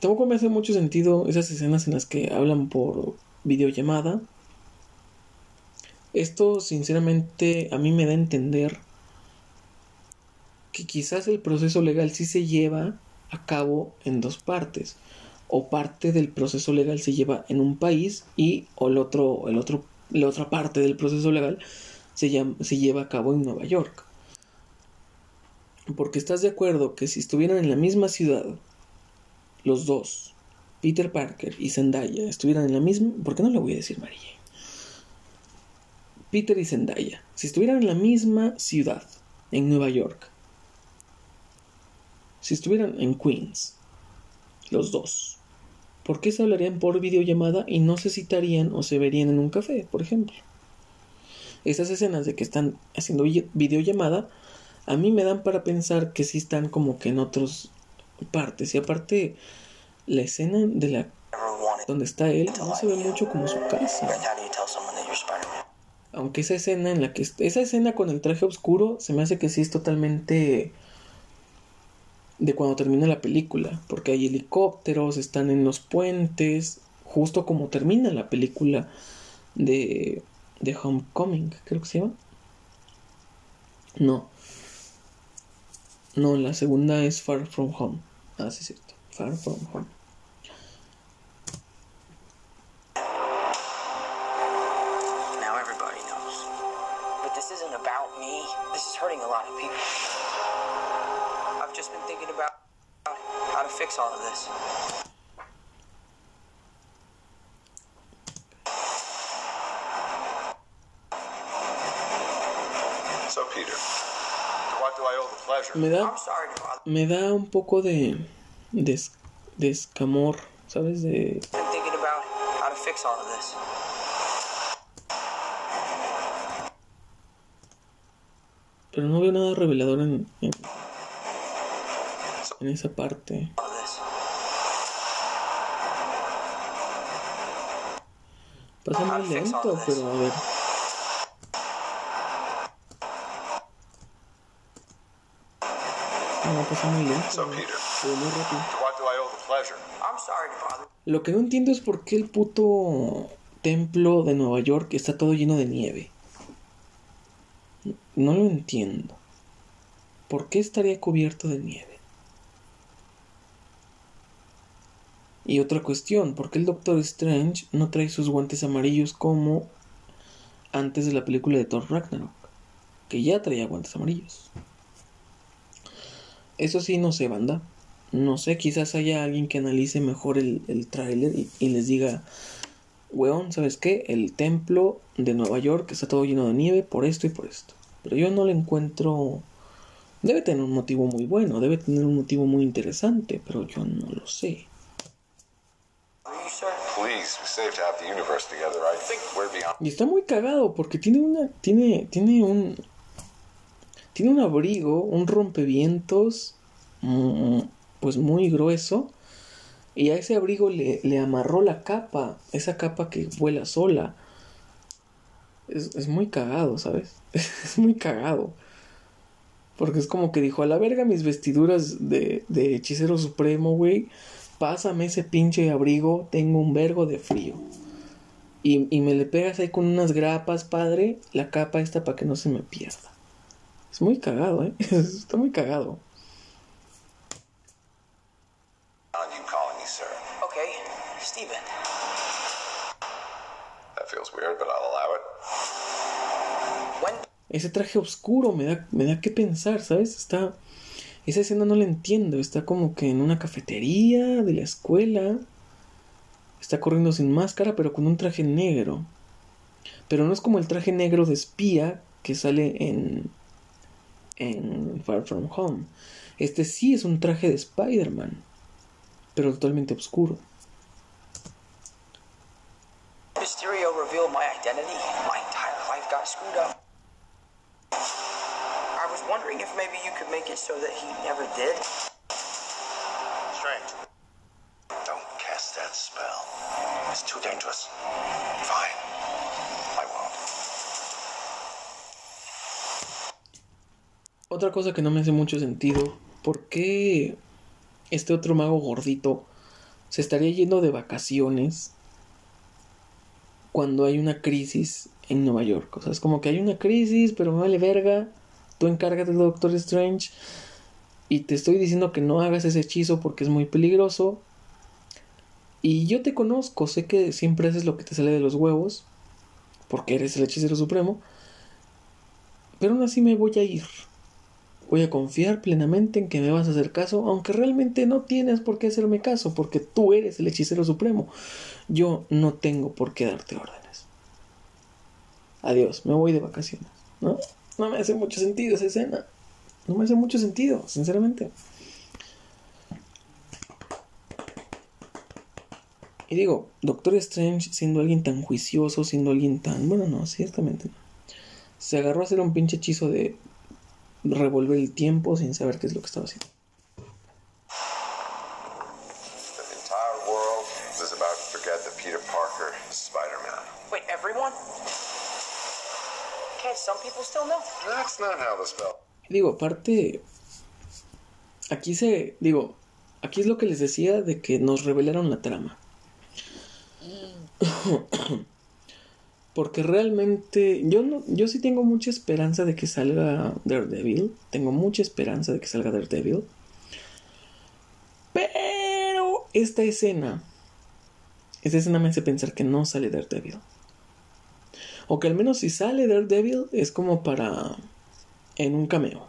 Tampoco me hace mucho sentido esas escenas en las que hablan por videollamada. Esto, sinceramente, a mí me da a entender que quizás el proceso legal sí se lleva a cabo en dos partes. O parte del proceso legal se lleva en un país y o el otro, el otro, la otra parte del proceso legal se, se lleva a cabo en Nueva York. Porque estás de acuerdo que si estuvieran en la misma ciudad, los dos, Peter Parker y Zendaya, estuvieran en la misma... ¿Por qué no le voy a decir María? Peter y Zendaya, si estuvieran en la misma ciudad, en Nueva York, si estuvieran en Queens, los dos, ¿por qué se hablarían por videollamada y no se citarían o se verían en un café, por ejemplo? Estas escenas de que están haciendo videollamada a mí me dan para pensar que sí están como que en otras partes. Y aparte, la escena de la donde está él no se ve mucho como su casa. Aunque esa escena en la que esa escena con el traje oscuro se me hace que sí es totalmente de cuando termina la película, porque hay helicópteros, están en los puentes, justo como termina la película de, de Homecoming, creo que se llama. No. No, la segunda es Far From Home. Ah, sí, es cierto. Far From Home. Me da un poco de, de, es- de escamor, ¿sabes? De, pero no veo nada revelador en, en, en esa parte. Pasa muy lento, pero a ver. No, pasa muy. So, Peter, rápido. Lo que no entiendo es por qué el puto templo de Nueva York está todo lleno de nieve. No lo entiendo. ¿Por qué estaría cubierto de nieve? Y otra cuestión, ¿por qué el Doctor Strange no trae sus guantes amarillos como antes de la película de Thor Ragnarok? Que ya traía guantes amarillos. Eso sí, no sé, banda. No sé, quizás haya alguien que analice mejor el, el tráiler y, y les diga, weón, ¿sabes qué? El templo de Nueva York está todo lleno de nieve por esto y por esto. Pero yo no le encuentro... Debe tener un motivo muy bueno, debe tener un motivo muy interesante, pero yo no lo sé. Y está muy cagado porque tiene una. Tiene. Tiene un. Tiene un abrigo, un rompevientos. mm, Pues muy grueso. Y a ese abrigo le, le amarró la capa. Esa capa que vuela sola. Es, es muy cagado, ¿sabes? Es muy cagado. Porque es como que dijo, a la verga mis vestiduras de, de hechicero supremo, güey. Pásame ese pinche abrigo, tengo un vergo de frío. Y, y me le pegas ahí con unas grapas, padre, la capa esta para que no se me pierda. Es muy cagado, ¿eh? Está muy cagado. you calling me, sir. Okay, Steven. That feels weird, but I'll allow it. When Ese traje oscuro me da, me da que pensar, ¿sabes? Está... Esa escena no la entiendo. Está como que en una cafetería de la escuela. Está corriendo sin máscara, pero con un traje negro. Pero no es como el traje negro de espía que sale en... en Far From Home. Este sí es un traje de Spider-Man, pero totalmente oscuro. Mysterio revealed my identity. My entire life got screwed up. I was wondering if maybe you could make it so that he never did. Strange. Don't cast that spell. It's too dangerous. Otra cosa que no me hace mucho sentido, ¿por qué este otro mago gordito se estaría yendo de vacaciones cuando hay una crisis en Nueva York? O sea, es como que hay una crisis, pero me vale verga. Tú encárgate del Doctor Strange y te estoy diciendo que no hagas ese hechizo porque es muy peligroso. Y yo te conozco, sé que siempre haces lo que te sale de los huevos, porque eres el hechicero supremo, pero aún así me voy a ir. Voy a confiar plenamente en que me vas a hacer caso, aunque realmente no tienes por qué hacerme caso, porque tú eres el hechicero supremo. Yo no tengo por qué darte órdenes. Adiós, me voy de vacaciones. ¿No? No me hace mucho sentido esa escena. No me hace mucho sentido, sinceramente. Y digo, Doctor Strange siendo alguien tan juicioso, siendo alguien tan... Bueno, no, ciertamente no. Se agarró a hacer un pinche hechizo de revolver el tiempo sin saber qué es lo que estaba haciendo. The entire world is about to forget that Peter Parker is Spider-Man. Wait, everyone? Can't some people still know? That's not how the spell. Digo, aparte, aquí se, digo, aquí es lo que les decía de que nos revelaron la trama. Porque realmente yo yo sí tengo mucha esperanza de que salga Daredevil. Tengo mucha esperanza de que salga Daredevil. Pero esta escena, esta escena me hace pensar que no sale Daredevil. O que al menos si sale Daredevil es como para en un cameo.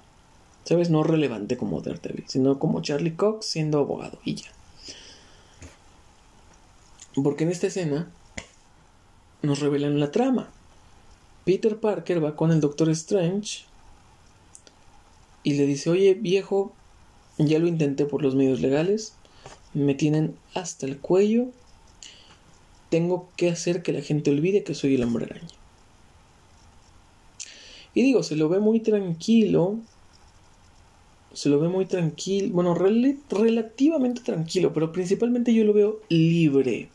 ¿Sabes? No relevante como Daredevil, sino como Charlie Cox siendo abogado y ya. Porque en esta escena nos revelan la trama. Peter Parker va con el Doctor Strange y le dice, oye viejo, ya lo intenté por los medios legales, me tienen hasta el cuello, tengo que hacer que la gente olvide que soy el hombre araña. Y digo, se lo ve muy tranquilo. Se lo ve muy tranquilo. Bueno, rel relativamente tranquilo, pero principalmente yo lo veo libre.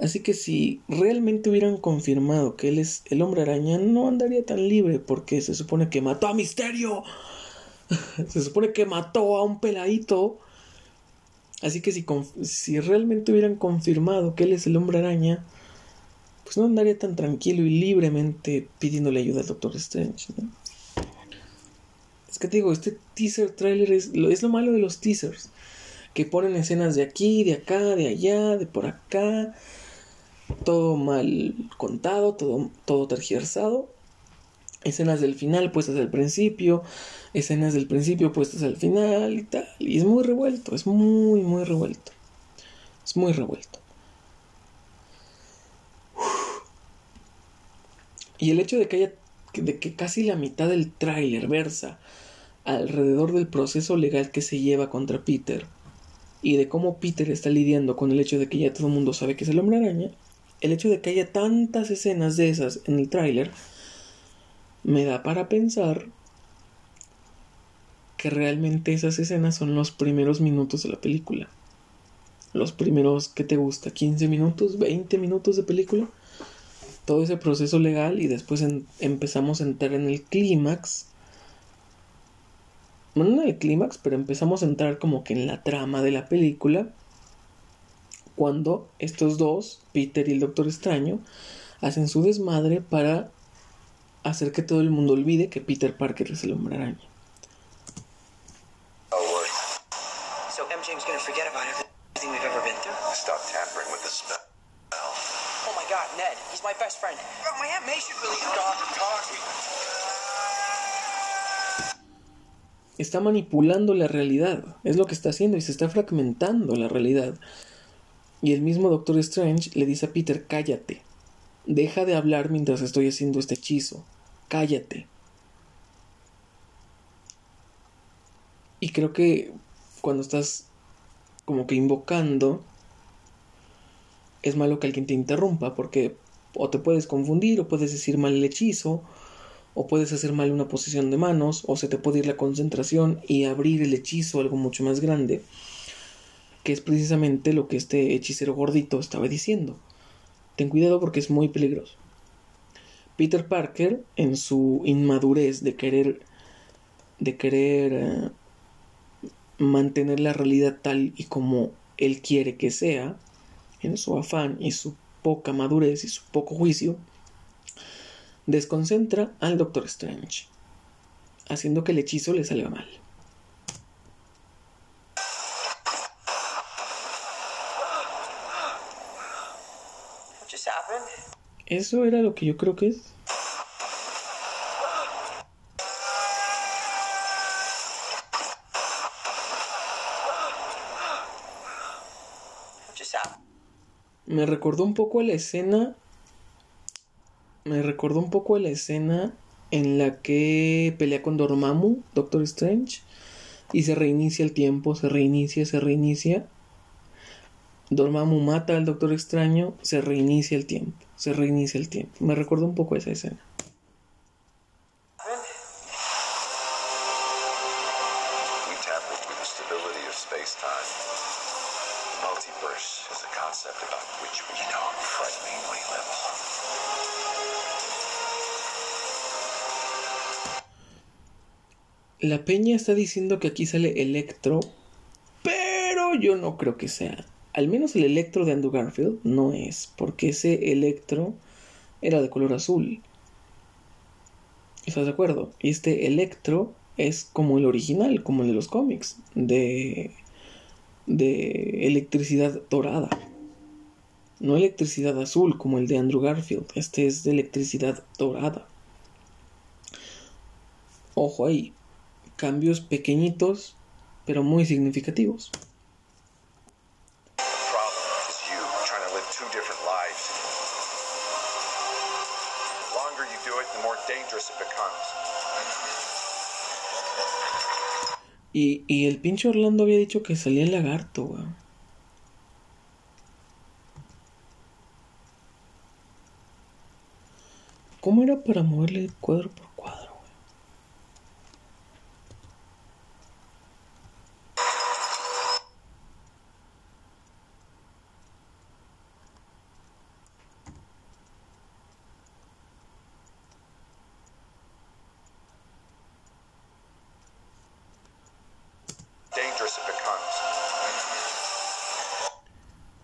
Así que si realmente hubieran confirmado que él es el hombre araña, no andaría tan libre porque se supone que mató a Misterio. se supone que mató a un peladito. Así que si, si realmente hubieran confirmado que él es el hombre araña, pues no andaría tan tranquilo y libremente pidiéndole ayuda al Doctor Strange. ¿no? Es que te digo, este teaser trailer es lo, es lo malo de los teasers. Que ponen escenas de aquí, de acá, de allá, de por acá. Todo mal contado, todo, todo tergiversado. Escenas del final puestas al principio. Escenas del principio puestas al final y tal. Y es muy revuelto, es muy, muy revuelto. Es muy revuelto. Y el hecho de que haya de que casi la mitad del tráiler versa alrededor del proceso legal que se lleva contra Peter y de cómo Peter está lidiando con el hecho de que ya todo el mundo sabe que es el hombre araña, el hecho de que haya tantas escenas de esas en el tráiler me da para pensar que realmente esas escenas son los primeros minutos de la película. Los primeros, ¿qué te gusta? ¿15 minutos? ¿20 minutos de película? todo ese proceso legal y después empezamos a entrar en el clímax. Bueno, no en el clímax, pero empezamos a entrar como que en la trama de la película. Cuando estos dos, Peter y el Doctor Extraño, hacen su desmadre para hacer que todo el mundo olvide que Peter Parker es el hombre araña. Word. So MJ's gonna forget about everything we've ever been through? Stop tampering with the spell. My god, Ned, he's my best friend. Bro, my Aunt May should really Stop talking. Está manipulando la realidad, es lo que está haciendo y se está fragmentando la realidad. Y el mismo Doctor Strange le dice a Peter, cállate, deja de hablar mientras estoy haciendo este hechizo, cállate. Y creo que cuando estás como que invocando, es malo que alguien te interrumpa porque o te puedes confundir o puedes decir mal el hechizo o puedes hacer mal una posición de manos, o se te puede ir la concentración y abrir el hechizo algo mucho más grande, que es precisamente lo que este hechicero gordito estaba diciendo. Ten cuidado porque es muy peligroso. Peter Parker, en su inmadurez de querer de querer eh, mantener la realidad tal y como él quiere que sea, en su afán y su poca madurez y su poco juicio, desconcentra al Doctor Strange, haciendo que el hechizo le salga mal. What just happened? Eso era lo que yo creo que es. Me recordó un poco a la escena. Me recordó un poco a la escena en la que pelea con Dormammu, Doctor Strange, y se reinicia el tiempo, se reinicia, se reinicia. Dormammu mata al Doctor Extraño, se reinicia el tiempo, se reinicia el tiempo. Me recordó un poco a esa escena. La peña está diciendo que aquí sale Electro, pero yo no creo que sea. Al menos el Electro de Andrew Garfield no es, porque ese Electro era de color azul. ¿Estás de acuerdo? Y este Electro es como el original, como el de los cómics, de, de electricidad dorada. No electricidad azul como el de Andrew Garfield, este es de electricidad dorada. Ojo ahí, cambios pequeñitos, pero muy significativos. Y, el pinche Orlando había dicho que salía el lagarto, weón. ¿Cómo era para moverle cuadro por cuadro, weón? Dangerous it becomes.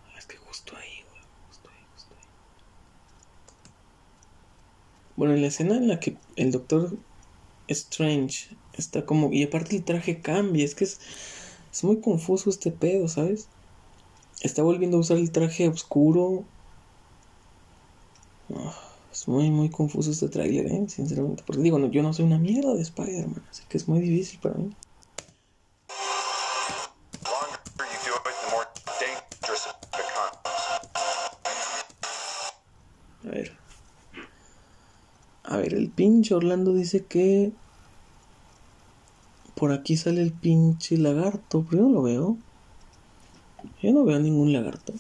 Ah, Es que justo ahí, weón. Justo ahí, justo ahí. Bueno, en la escena en la que el Doctor Strange está como. Y aparte el traje cambia. Es que es. Es muy confuso este pedo, ¿sabes? Está volviendo a usar el traje oscuro. Ah, es muy, muy confuso este tráiler, ¿eh? Sinceramente. Porque digo, no, yo no soy una mierda de Spider-Man. Así que es muy difícil para mí. Pinche Orlando dice que. Por aquí sale el pinche lagarto, pero yo no lo veo. Yo no veo ningún lagarto.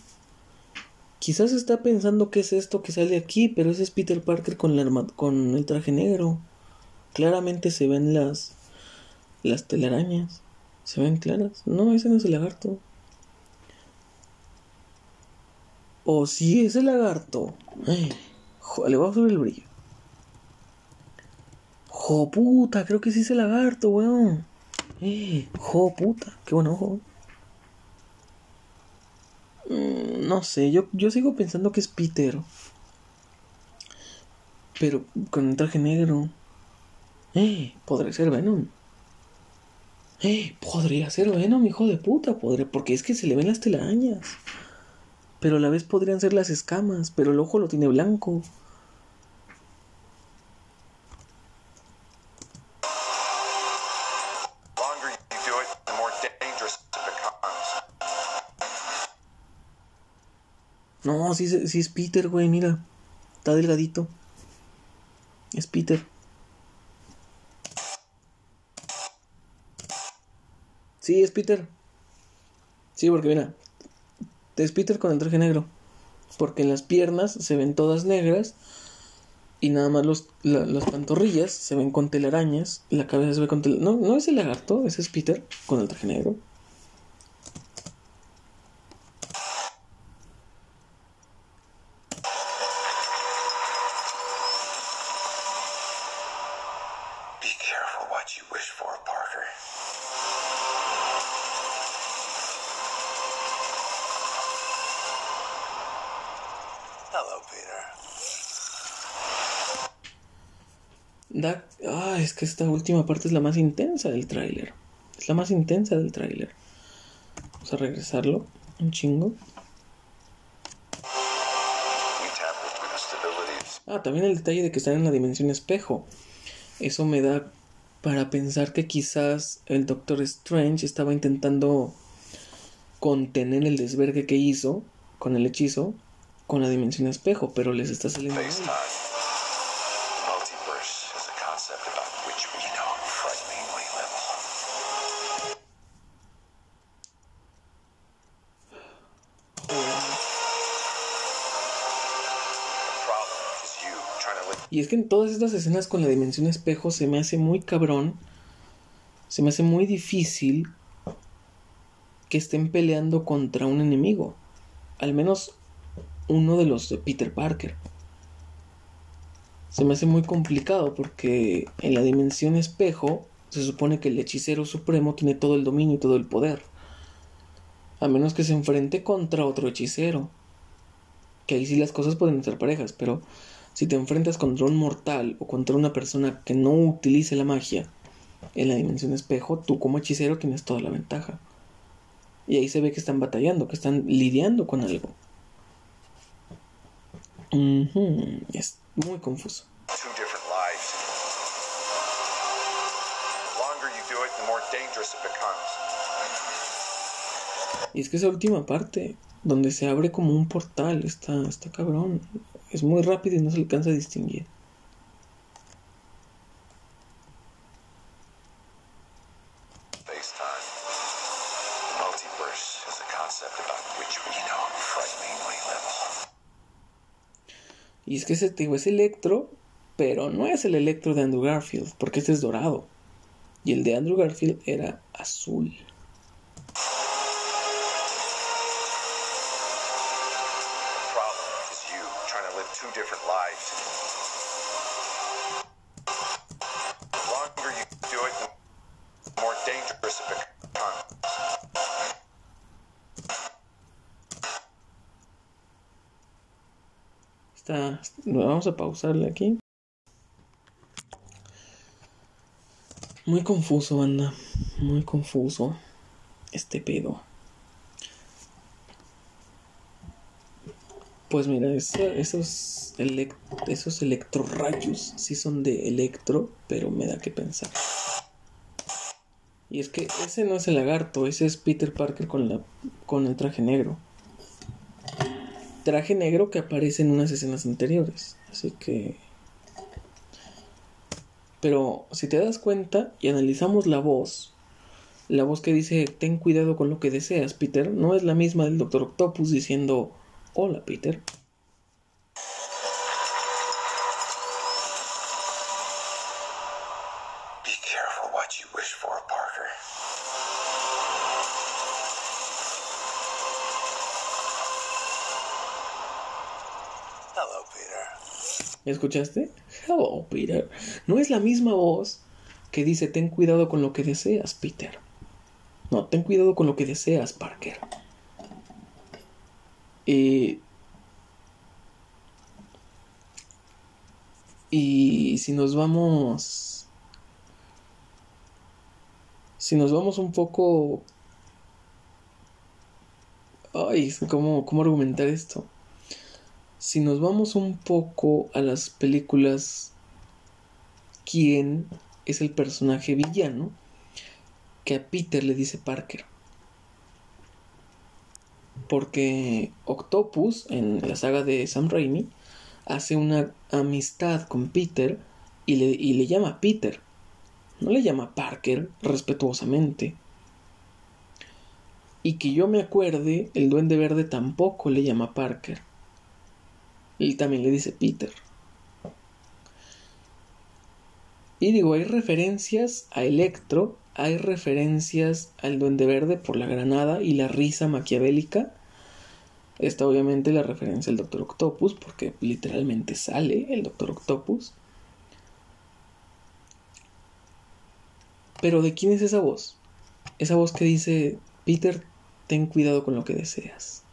Quizás está pensando que es esto que sale aquí, pero ese es Peter Parker con, el traje negro. Claramente se ven las las telarañas. Se ven claras. No, ese no es el lagarto. O sí es el lagarto. Ay, jo- le a subir el brillo. Jo puta, creo que sí es el lagarto, weón. Eh, jo puta, qué buen ojo. Mm, no sé, yo, yo sigo pensando que es Peter. Pero con el traje negro. Eh, podría ser Venom. Eh, podría ser Venom, hijo de puta, podría, porque es que se le ven las telarañas. Pero a la vez podrían ser las escamas, pero el ojo lo tiene blanco. Sí, sí es Peter, güey, mira. Está delgadito. Es Peter. Sí, es Peter. Sí, porque mira. Es Peter con el traje negro. Porque las piernas se ven todas negras. y nada más los, la- las pantorrillas se ven con telarañas, la cabeza se ve con telarañas. No, no es el lagarto, ese es Peter con el traje negro. Que esta última parte es la más intensa del tráiler. Es la más intensa del tráiler. Vamos a regresarlo un chingo. Ah, también el detalle de que están en la dimensión espejo. Eso me da para pensar que quizás el Doctor Strange estaba intentando contener el desvergue que hizo con el hechizo con la dimensión espejo, pero les está saliendo mal. Y es que en todas estas escenas con la dimensión espejo se me hace muy cabrón, se me hace muy difícil que estén peleando contra un enemigo. Al menos uno de los de Peter Parker. Se me hace muy complicado porque en la dimensión espejo se supone que el hechicero supremo tiene todo el dominio y todo el poder. A menos que se enfrente contra otro hechicero. Que ahí sí las cosas pueden ser parejas, pero si te enfrentas contra un mortal o contra una persona que no utilice la magia en la dimensión espejo, tú como hechicero tienes toda la ventaja. Y ahí se ve que están batallando, que están lidiando con algo. Ujú, Es muy confuso. Y es que esa última parte, donde se abre como un portal, está, está cabrón. Es muy rápido y no se alcanza a distinguir. Y es que ese tío es Electro, pero no es el Electro de Andrew Garfield, porque este es dorado. Y el de Andrew Garfield era azul. Vamos a pausarle aquí. Muy confuso, banda. Muy confuso. Este pedo. Pues mira, eso- esos, elec- esos sí son de electro, pero me da que pensar. Y es que ese no es el lagarto, ese es Peter Parker con, la, con el traje negro traje negro que aparece en unas escenas anteriores. Así que... Pero si te das cuenta y analizamos la voz, la voz que dice ten cuidado con lo que deseas, Peter, no es la misma del Doctor Octopus diciendo hola, Peter. ¿Escuchaste? Hello, Peter. No es la misma voz que dice ten cuidado con lo que deseas, Peter. No, ten cuidado con lo que deseas, Parker. Y... Y si nos vamos... Si nos vamos un poco... Ay, ¿cómo, cómo argumentar esto? Si nos vamos un poco a las películas, ¿quién es el personaje villano que a Peter le dice Parker? Porque Octopus, en la saga de Sam Raimi, hace una amistad con Peter y le, y le llama Peter. No le llama Parker respetuosamente. Y que yo me acuerde, el Duende Verde tampoco le llama Parker. Y también le dice Peter. Y digo, hay referencias a Electro, hay referencias al Duende Verde por la granada y la risa maquiavélica. Está obviamente la referencia al Doctor Octopus, porque literalmente sale el Doctor Octopus. Pero ¿de quién es esa voz? Esa voz que dice, Peter, ten cuidado con lo que deseas.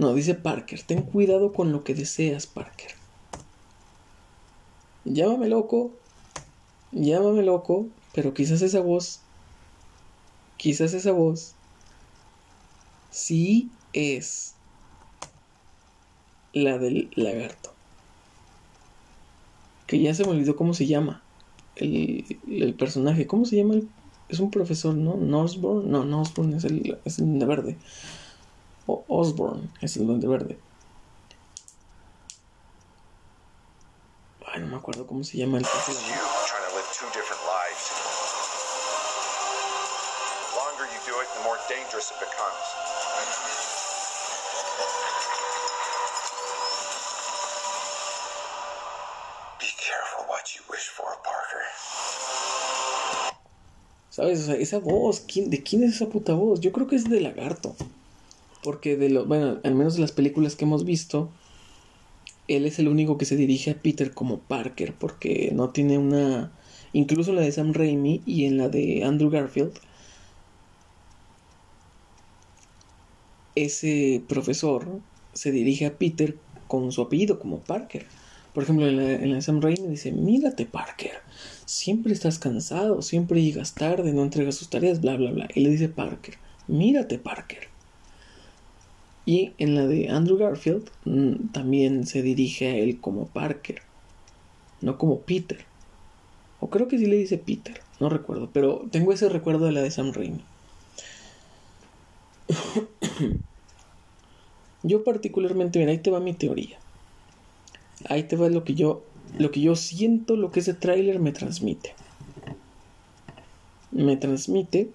No, dice Parker, ten cuidado con lo que deseas, Parker. Llámame loco, llámame loco, pero quizás esa voz, quizás esa voz, sí es la del lagarto. Que ya se me olvidó cómo se llama el, personaje. ¿Cómo se llama? El, es un profesor, ¿no? Nosborn. No, Nosborn es el, es el de verde. O Osborn es el duende verde. Ay, no me acuerdo cómo se llama el personaje. ¿Sabes? O sea, esa voz, ¿quién, ¿de quién es esa puta voz? Yo creo que es de Lagarto. Porque de lo, bueno, al menos de las películas que hemos visto, él es el único que se dirige a Peter como Parker, porque no tiene una... Incluso en la de Sam Raimi y en la de Andrew Garfield, ese profesor se dirige a Peter con su apellido como Parker. Por ejemplo, en la, en la de Sam Raimi dice, mírate Parker, siempre estás cansado, siempre llegas tarde, no entregas tus tareas, bla, bla, bla. Y le dice Parker, mírate Parker. Y en la de Andrew Garfield mm, también se dirige a él como Parker, no como Peter. O creo que sí le dice Peter, no recuerdo, pero tengo ese recuerdo de la de Sam Raimi. Yo particularmente, mira, ahí te va mi teoría. Ahí te va lo que yo, lo que yo siento, lo que ese tráiler me transmite. Me transmite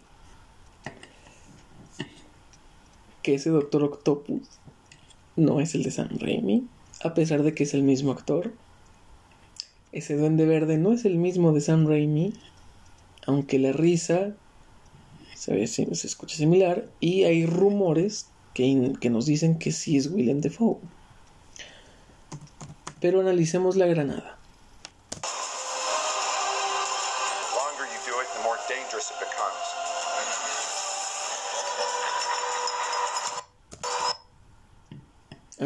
que ese Doctor Octopus no es el de Sam Raimi, a pesar de que es el mismo actor. Ese Duende Verde no es el mismo de Sam Raimi, aunque la risa se, ve, se escucha similar y hay rumores que, que nos dicen que sí es Willem Dafoe. Pero analicemos la granada.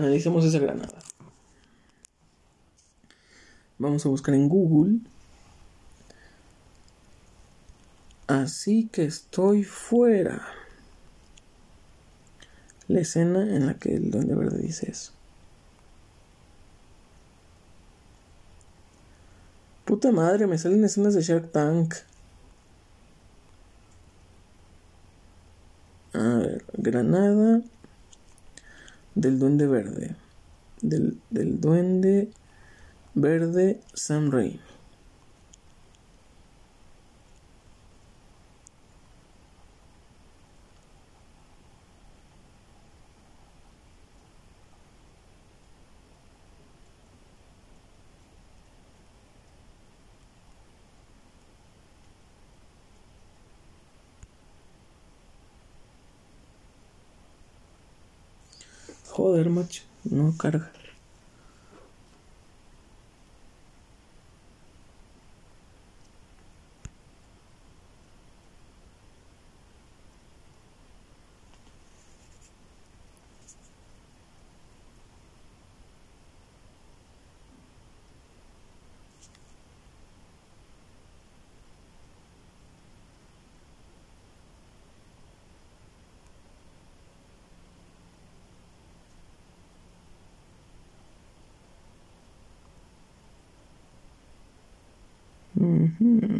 Analicemos esa granada. Vamos a buscar en Google. Así que estoy fuera. La escena en la que el Duende Verde dice eso. Puta madre, me salen escenas de Shark Tank. A ver, Granada del Duende Verde. Del, del Duende Verde Sam Raimi. Joder, macho, no carga.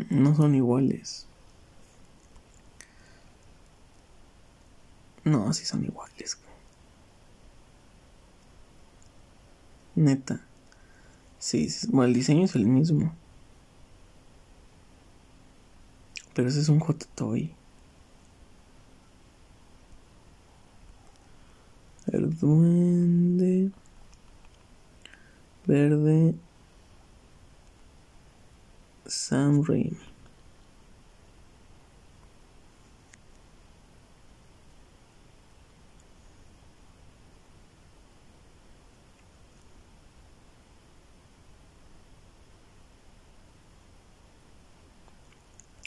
No son iguales. No, sí son iguales. Neta. Sí, bueno, el diseño es el mismo. Pero ese es un Hot Toy. El duende verde Sam Raimi.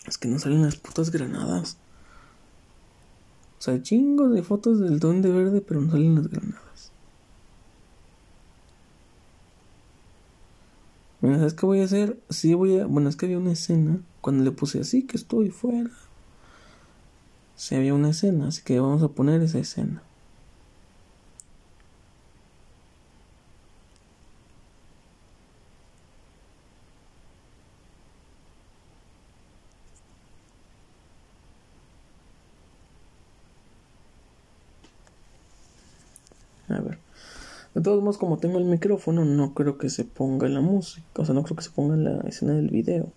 Es que no salen las putas granadas. O sea, chingos de fotos del duende verde, pero no salen las granadas. Mira, ¿sabes qué voy a hacer? Sí voy a... Bueno, es que había una escena cuando le puse así que estoy fuera. Sí había una escena, así que vamos a poner esa escena. A ver. Todos modos, como tengo el micrófono, no creo que se ponga la música. O sea, no creo que se ponga la escena del video.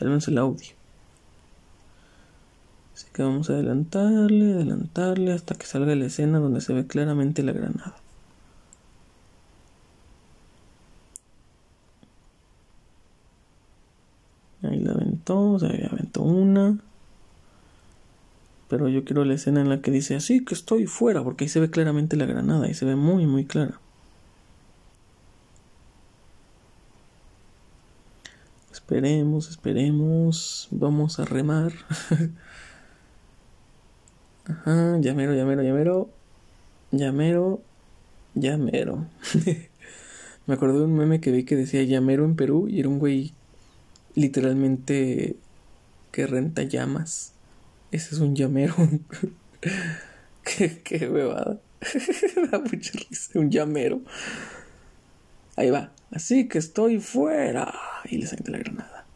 Al menos el audio. Así que vamos a adelantarle, adelantarle hasta que salga la escena donde se ve claramente la granada. Ahí la aventó, o sea, aventó una. Pero yo quiero la escena en la que dice así que estoy fuera, porque ahí se ve claramente la granada, y se ve muy, muy clara. Esperemos, esperemos. Vamos a remar. Ajá, llamero, llamero, llamero. Llamero, llamero. Me acordé de un meme que vi que decía llamero en Perú y era un güey literalmente que renta llamas. Ese es un llamero. qué, qué huevada. da mucha risa. Un llamero. Ahí va. Así que estoy fuera. Y le saqué la granada.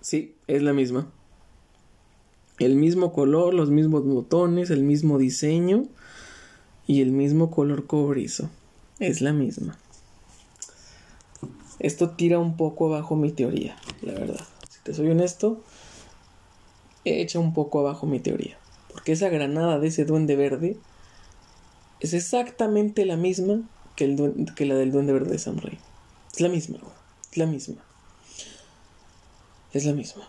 Sí, es la misma. El mismo color, los mismos botones, el mismo diseño y el mismo color cobrizo. Es la misma. Esto tira un poco abajo mi teoría, la verdad. Soy honesto, echa un poco abajo mi teoría. Porque esa granada de ese duende verde es exactamente la misma que, el duende, que la del duende verde de Sam Raimi. Es la misma. Es la misma. Es la misma.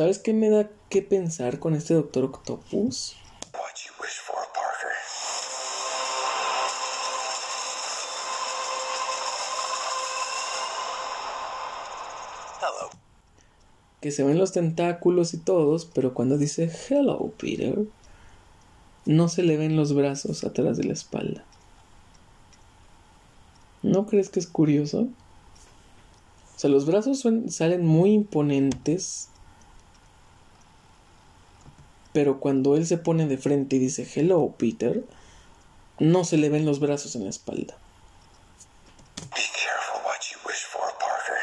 ¿Sabes qué me da que pensar con este Doctor Octopus? What you wish for, Parker. Hello. Que se ven los tentáculos y todos, pero cuando dice Hello, Peter, no se le ven los brazos atrás de la espalda. ¿No crees que es curioso? O sea, los brazos salen muy imponentes, pero cuando él se pone de frente y dice Hello, Peter, no se le ven los brazos en la espalda. Be careful what you wish for, Parker.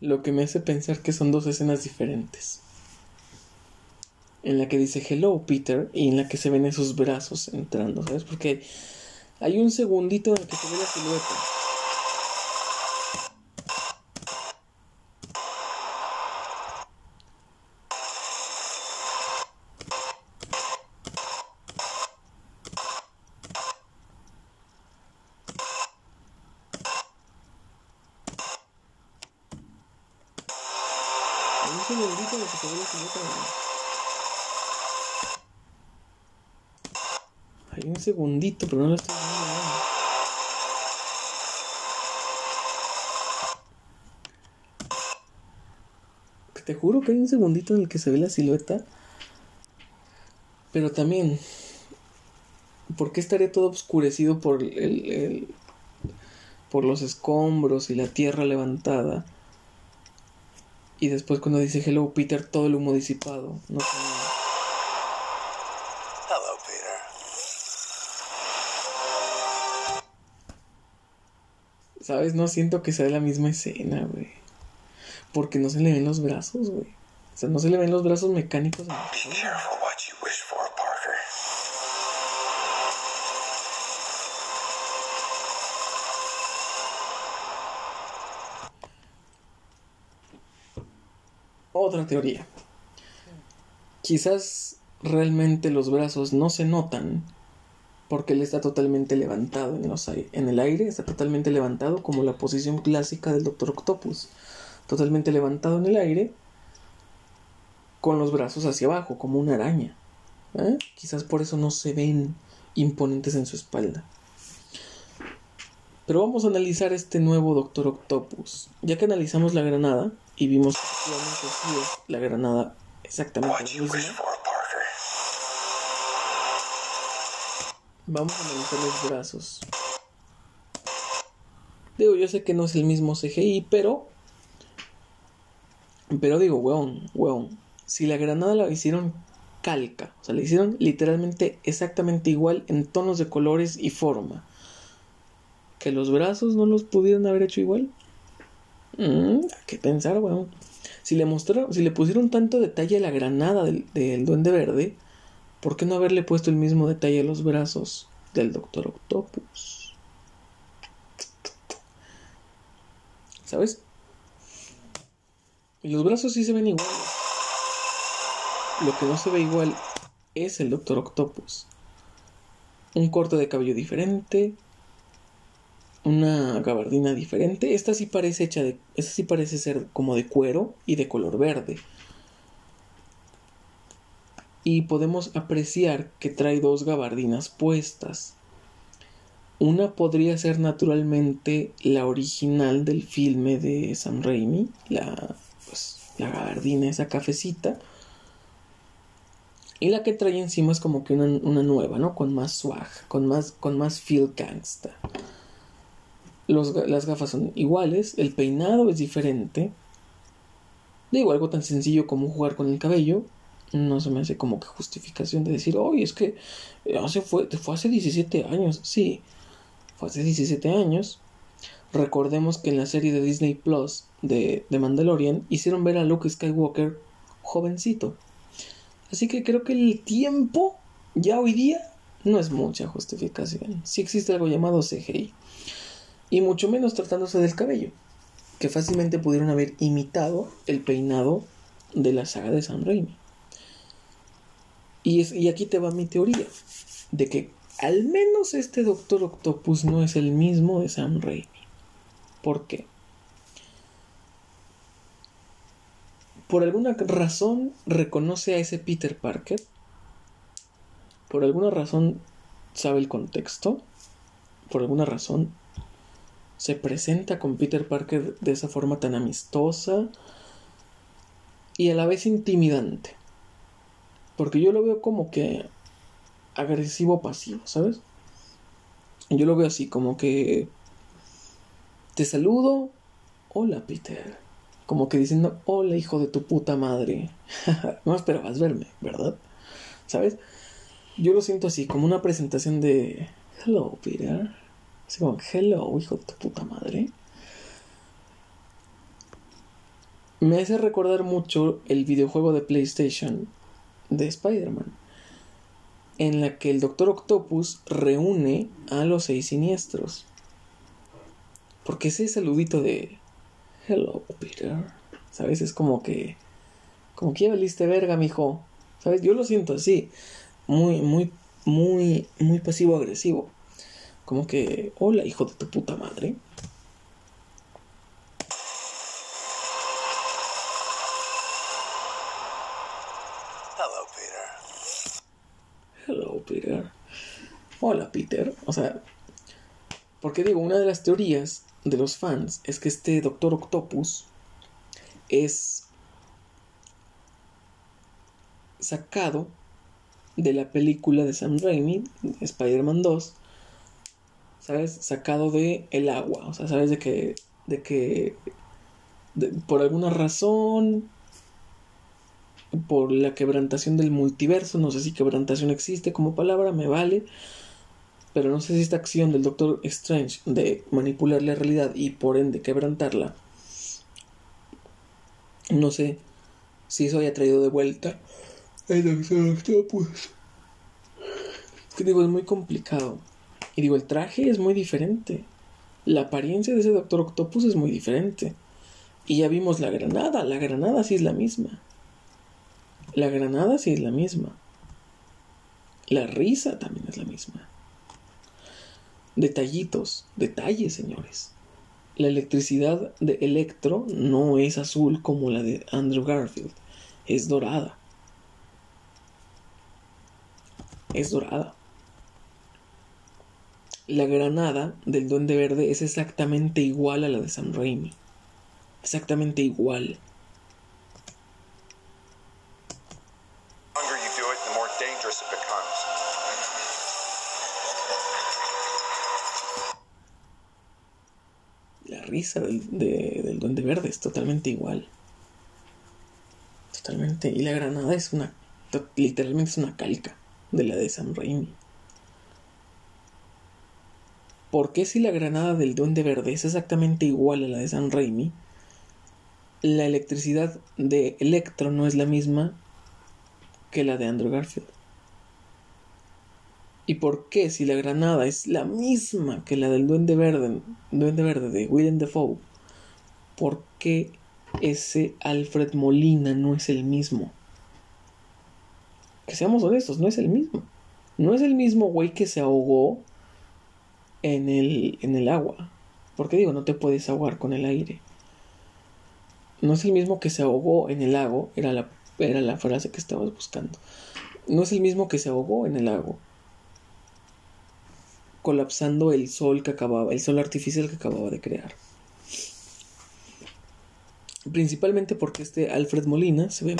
Lo que me hace pensar que son dos escenas diferentes. En la que dice Hello Peter y en la que se ven esos brazos entrando, ¿sabes? Porque hay un segundito en el que se ve la silueta. Hay un segundito en el que se ve la silueta. Hay un segundito, pero no lo estoy viendo. Te juro que hay un segundito en el que se ve la silueta. Pero también, ¿por qué estaría todo oscurecido por el- por los escombros y la tierra levantada? Y después cuando dice Hello Peter, todo el humo disipado. No sé. ¿Sabes? No siento que sea la misma escena, güey. Porque no se le ven los brazos, güey. O sea, no se le ven los brazos mecánicos. Be careful what you wish for, Parker. Otra teoría. Quizás realmente los brazos no se notan porque él está totalmente levantado en, los ai- en el aire, está totalmente levantado como la posición clásica del Doctor Octopus. Totalmente levantado en el aire con los brazos hacia abajo, como una araña. ¿eh? Quizás por eso no se ven imponentes en su espalda. Pero vamos a analizar este nuevo Doctor Octopus. Ya que analizamos la granada y vimos que efectivamente sí es la granada exactamente la misma, vamos a analizar los brazos. Digo, yo sé que no es el mismo CGI, pero. Pero digo, weón, weón. Si la granada la hicieron calca, o sea, la hicieron literalmente exactamente igual en tonos de colores y forma. Que los brazos no los pudieron haber hecho igual. Mm, que pensar, weón. Si le mostraron, si le pusieron tanto detalle a la granada del Duende Verde, ¿por qué no haberle puesto el mismo detalle a los brazos del Doctor Octopus? ¿Sabes? Y los brazos sí se ven iguales. Lo que no se ve igual es el Doctor Octopus. Un corte de cabello diferente. Una gabardina diferente. Esta sí parece hecha de. Esta sí parece ser como de cuero y de color verde. Y podemos apreciar que trae dos gabardinas puestas. Una podría ser naturalmente la original del filme de Sam Raimi, la, pues, la gabardina, esa cafecita. Y la que trae encima es como que una, una nueva, ¿no? Con más swag, con más, con más feel gangsta. Las gafas son iguales, el peinado es diferente. Digo, algo tan sencillo como jugar con el cabello. No se me hace como que justificación de decir, oye, es que hace fue, fue hace 17 años. Sí, fue hace 17 años. Recordemos que en la serie de Disney Plus de, de Mandalorian hicieron ver a Luke Skywalker jovencito. Así que creo que el tiempo ya hoy día no es mucha justificación. Si existe algo llamado CGI. Y mucho menos tratándose del cabello. Que fácilmente pudieron haber imitado el peinado de la saga de Sam Raimi. Y, es, y aquí te va mi teoría. De que al menos este Doctor Octopus no es el mismo de Sam Raimi. ¿Por qué? Por alguna razón reconoce a ese Peter Parker. Por alguna razón sabe el contexto. Por alguna razón se presenta con Peter Parker de esa forma tan amistosa y a la vez intimidante. Porque yo lo veo como que agresivo pasivo, ¿sabes? Yo lo veo así, como que te saludo, hola Peter. Como que diciendo, hola hijo de tu puta madre. no esperabas verme, ¿verdad? ¿Sabes? Yo lo siento así, como una presentación de, hello Peter. Así como, hello hijo de tu puta madre. Me hace recordar mucho el videojuego de PlayStation de Spider-Man, en la que el Doctor Octopus reúne a los seis siniestros. Porque ese saludito de Hello, Peter, ¿sabes? Es como que como que ya valiste verga, mijo. ¿Sabes? Yo lo siento así, muy muy muy muy pasivo agresivo. Como que, hola, hijo de tu puta madre. Hello, Peter. Hello, Peter. Hola, Peter. O sea, porque digo, una de las teorías de los fans es que este Doctor Octopus es sacado de la película de Sam Raimi, Spider-Man 2, ¿sabes? Sacado de el agua, o sea, ¿sabes? De que, de que, por alguna razón, por la quebrantación del multiverso, no sé si quebrantación existe como palabra, me vale, pero no sé si esta acción del Doctor Strange de manipular la realidad y por ende quebrantarla No sé si eso haya traído de vuelta el Doctor Octopus. Que digo, es muy complicado. Y digo, el traje es muy diferente. La apariencia de ese Doctor Octopus es muy diferente. Y ya vimos la granada. La granada sí es la misma. La granada sí es la misma. La risa también es la misma. Detallitos, detalles, señores. La electricidad de Electro no es azul como la de Andrew Garfield, es dorada. Es dorada. La granada del Duende Verde es exactamente igual a la de Sam Raimi. Exactamente igual. Del, de- Duende Verde es totalmente igual. Totalmente. Y la granada es una. Literalmente es una calca de la de Sam Raimi. ¿Por qué si la granada del Duende Verde es exactamente igual a la de Sam Raimi? La electricidad de Electro no es la misma que la de Andrew Garfield. ¿Y por qué si la granada es la misma que la del Duende Verde, Duende Verde de Willem Dafoe? ¿Por qué ese Alfred Molina no es el mismo? Que seamos honestos, no es el mismo. No es el mismo güey que se ahogó en el, en el agua. Porque digo, no te puedes ahogar con el aire. No es el mismo que se ahogó en el lago, era la, era la frase que estabas buscando. No es el mismo que se ahogó en el lago colapsando el sol que acababa, el sol artificial que acababa de crear. Principalmente porque este Alfred Molina se ve.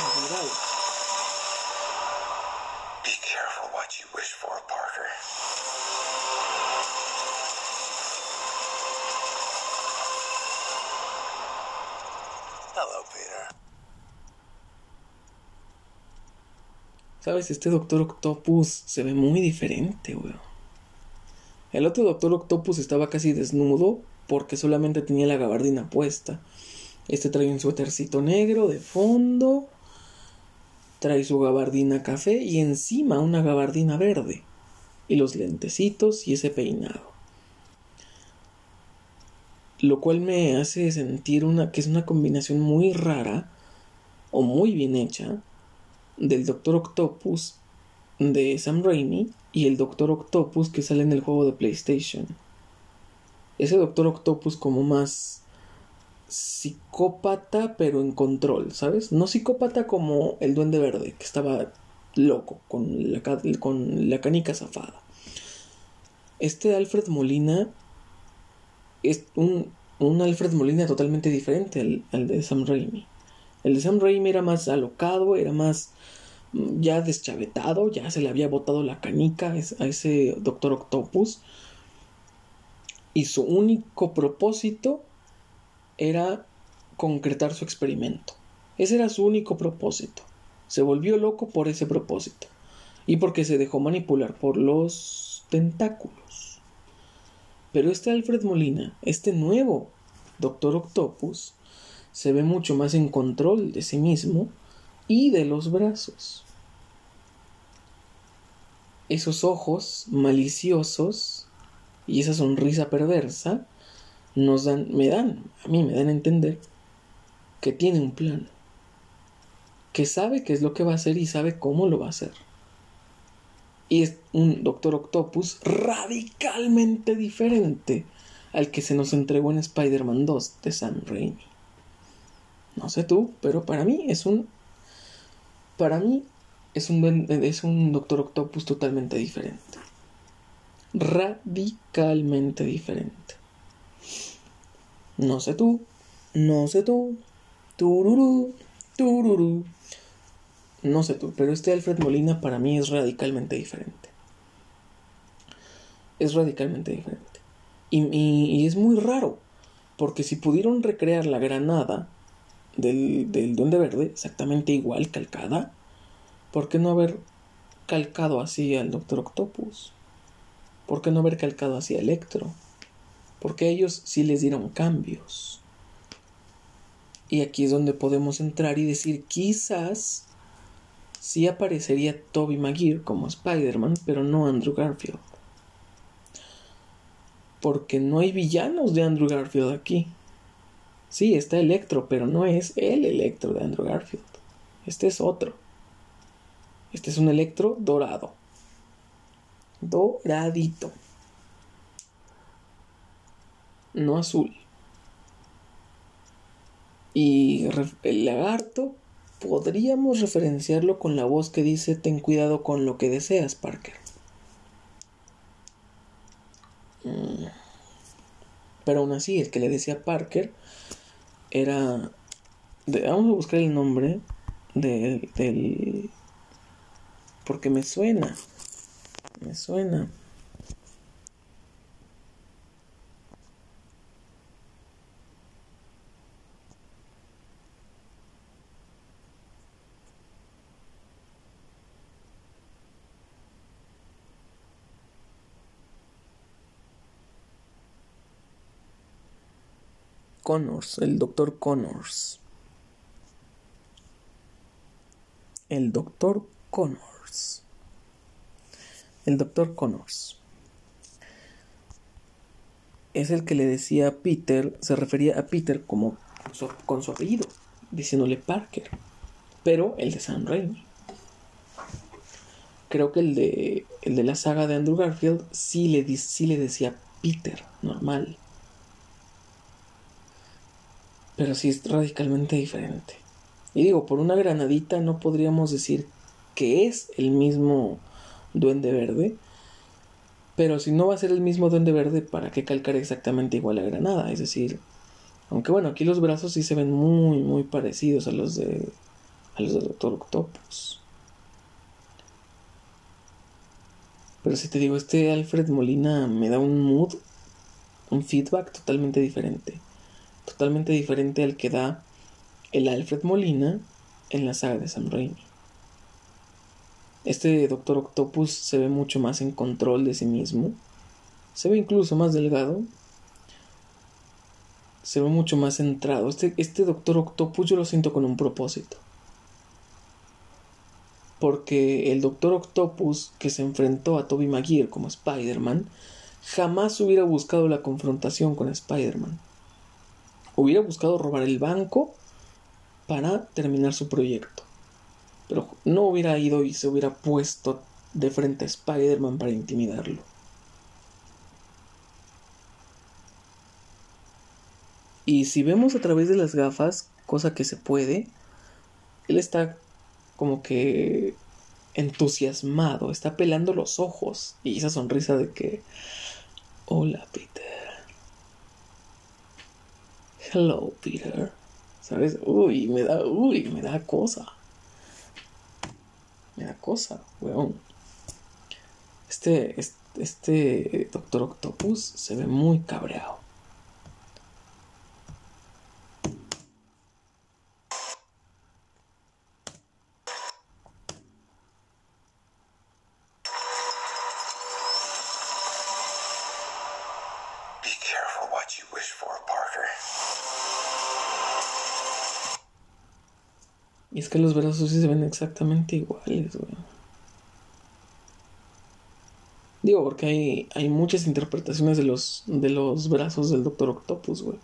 Hello, Peter. ¿Sabes? Este Doctor Octopus se ve muy diferente, weón. El otro Doctor Octopus estaba casi desnudo porque solamente tenía la gabardina puesta. Este trae un suétercito negro de fondo. Trae su gabardina café y encima una gabardina verde. Y los lentecitos y ese peinado. Lo cual me hace sentir una que es una combinación muy rara o muy bien hecha del Doctor Octopus de Sam Raimi y el Doctor Octopus que sale en el juego de PlayStation. Ese Doctor Octopus como más psicópata pero en control, ¿sabes? No psicópata como el Duende Verde que estaba loco con la, canica zafada. Este Alfred Molina es un, Alfred Molina totalmente diferente al, al de Sam Raimi. El de Sam Raimi era más alocado, era más ya deschavetado, ya se le había botado la canica a ese- Doctor Octopus. Y su único propósito era concretar su experimento. Ese era su único propósito. Se volvió loco por ese propósito. Y porque se dejó manipular por los tentáculos. Pero este Alfred Molina, este nuevo Doctor Octopus, se ve mucho más en control de sí mismo y de los brazos. Esos ojos maliciosos y esa sonrisa perversa nos dan, me dan, a mí me dan a entender que tiene un plan, que sabe qué es lo que va a hacer y sabe cómo lo va a hacer. Y es un Doctor Octopus radicalmente diferente al que se nos entregó en Spider-Man 2 de Sam Raimi. No sé tú, pero para mí es un. Para mí es un, buen- es un Doctor Octopus totalmente diferente. Radicalmente diferente. No sé tú, no sé tú. Tururú, tururú. No sé tú, pero este Alfred Molina para mí es radicalmente diferente. Es radicalmente diferente. Y, y- es muy raro, porque si pudieron recrear la granada del, del Duende Verde exactamente igual, calcada, ¿por qué no haber calcado así al Doctor Octopus? ¿Por qué no haber calcado así a Electro? Porque ellos sí les dieron cambios. Y aquí es donde podemos entrar y decir, quizás sí aparecería Toby Maguire como Spider-Man, pero no Andrew Garfield. Porque no hay villanos de Andrew Garfield aquí. Sí, está Electro, pero no es el Electro de Andrew Garfield. Este es otro. Este es un Electro dorado. Doradito. No azul. Y el lagarto podríamos referenciarlo con la voz que dice ten cuidado con lo que deseas, Parker. Mm. Pero aún así, el que le decía Parker era... vamos a buscar el nombre de, del... Porque me suena. Me suena. Connors, el doctor Connors. El doctor Connors. El doctor Connors. Es el que le decía a Peter, se refería a Peter como con su apellido, diciéndole Parker, pero el de Sam Raimi. Creo que el de, el de la saga de Andrew Garfield sí le, sí le decía Peter, normal pero sí es radicalmente diferente. Y digo, por una granadita no podríamos decir que es el mismo duende verde, pero si no va a ser el mismo duende verde, ¿para qué calcar exactamente igual a granada? Es decir, aunque bueno, aquí los brazos sí se ven muy, muy parecidos a los de a los Octopus. Pero si te digo, este Alfred Molina me da un mood, un feedback totalmente diferente totalmente diferente al que da el Alfred Molina en la saga de Sam Raimi. Este Doctor Octopus se ve mucho más en control de sí mismo, se ve incluso más delgado, se ve mucho más centrado. Este, este Doctor Octopus yo lo siento con un propósito. Porque el Doctor Octopus que se enfrentó a Toby Maguire como Spider-Man jamás hubiera buscado la confrontación con Spider-Man hubiera buscado robar el banco para terminar su proyecto. Pero no hubiera ido y se hubiera puesto de frente a Spider-Man para intimidarlo. Y si vemos a través de las gafas, cosa que se puede, él está como que entusiasmado, está pelando los ojos y esa sonrisa de que, hola Peter. Hello, Peter. ¿Sabes? Uy, me da, uy, me da cosa. Me da cosa, weón. Este, este, este Doctor Octopus se ve muy cabreado. Los brazos sí se ven exactamente iguales, güey. Digo, porque hay, hay muchas interpretaciones de los, de los brazos del Doctor Octopus, güey.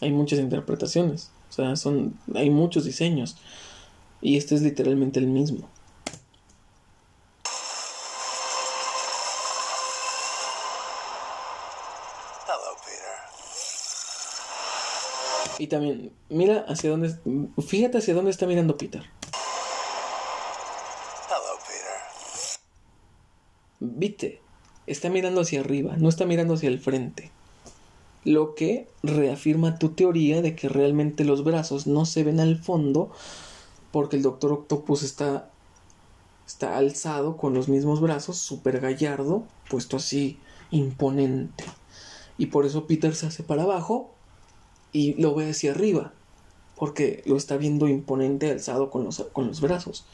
Hay muchas interpretaciones. O sea, son, hay muchos diseños. Y este es literalmente el mismo. Y también, mira hacia dónde. Fíjate hacia dónde está mirando Peter. Hello, Peter. Viste, está mirando hacia arriba, no está mirando hacia el frente. Lo que reafirma tu teoría de que realmente los brazos no se ven al fondo porque el Doctor Octopus está, está alzado con los mismos brazos, súper gallardo, puesto así, imponente. Y por eso Peter se hace para abajo y lo ve hacia arriba, porque lo está viendo imponente alzado con los, con los brazos.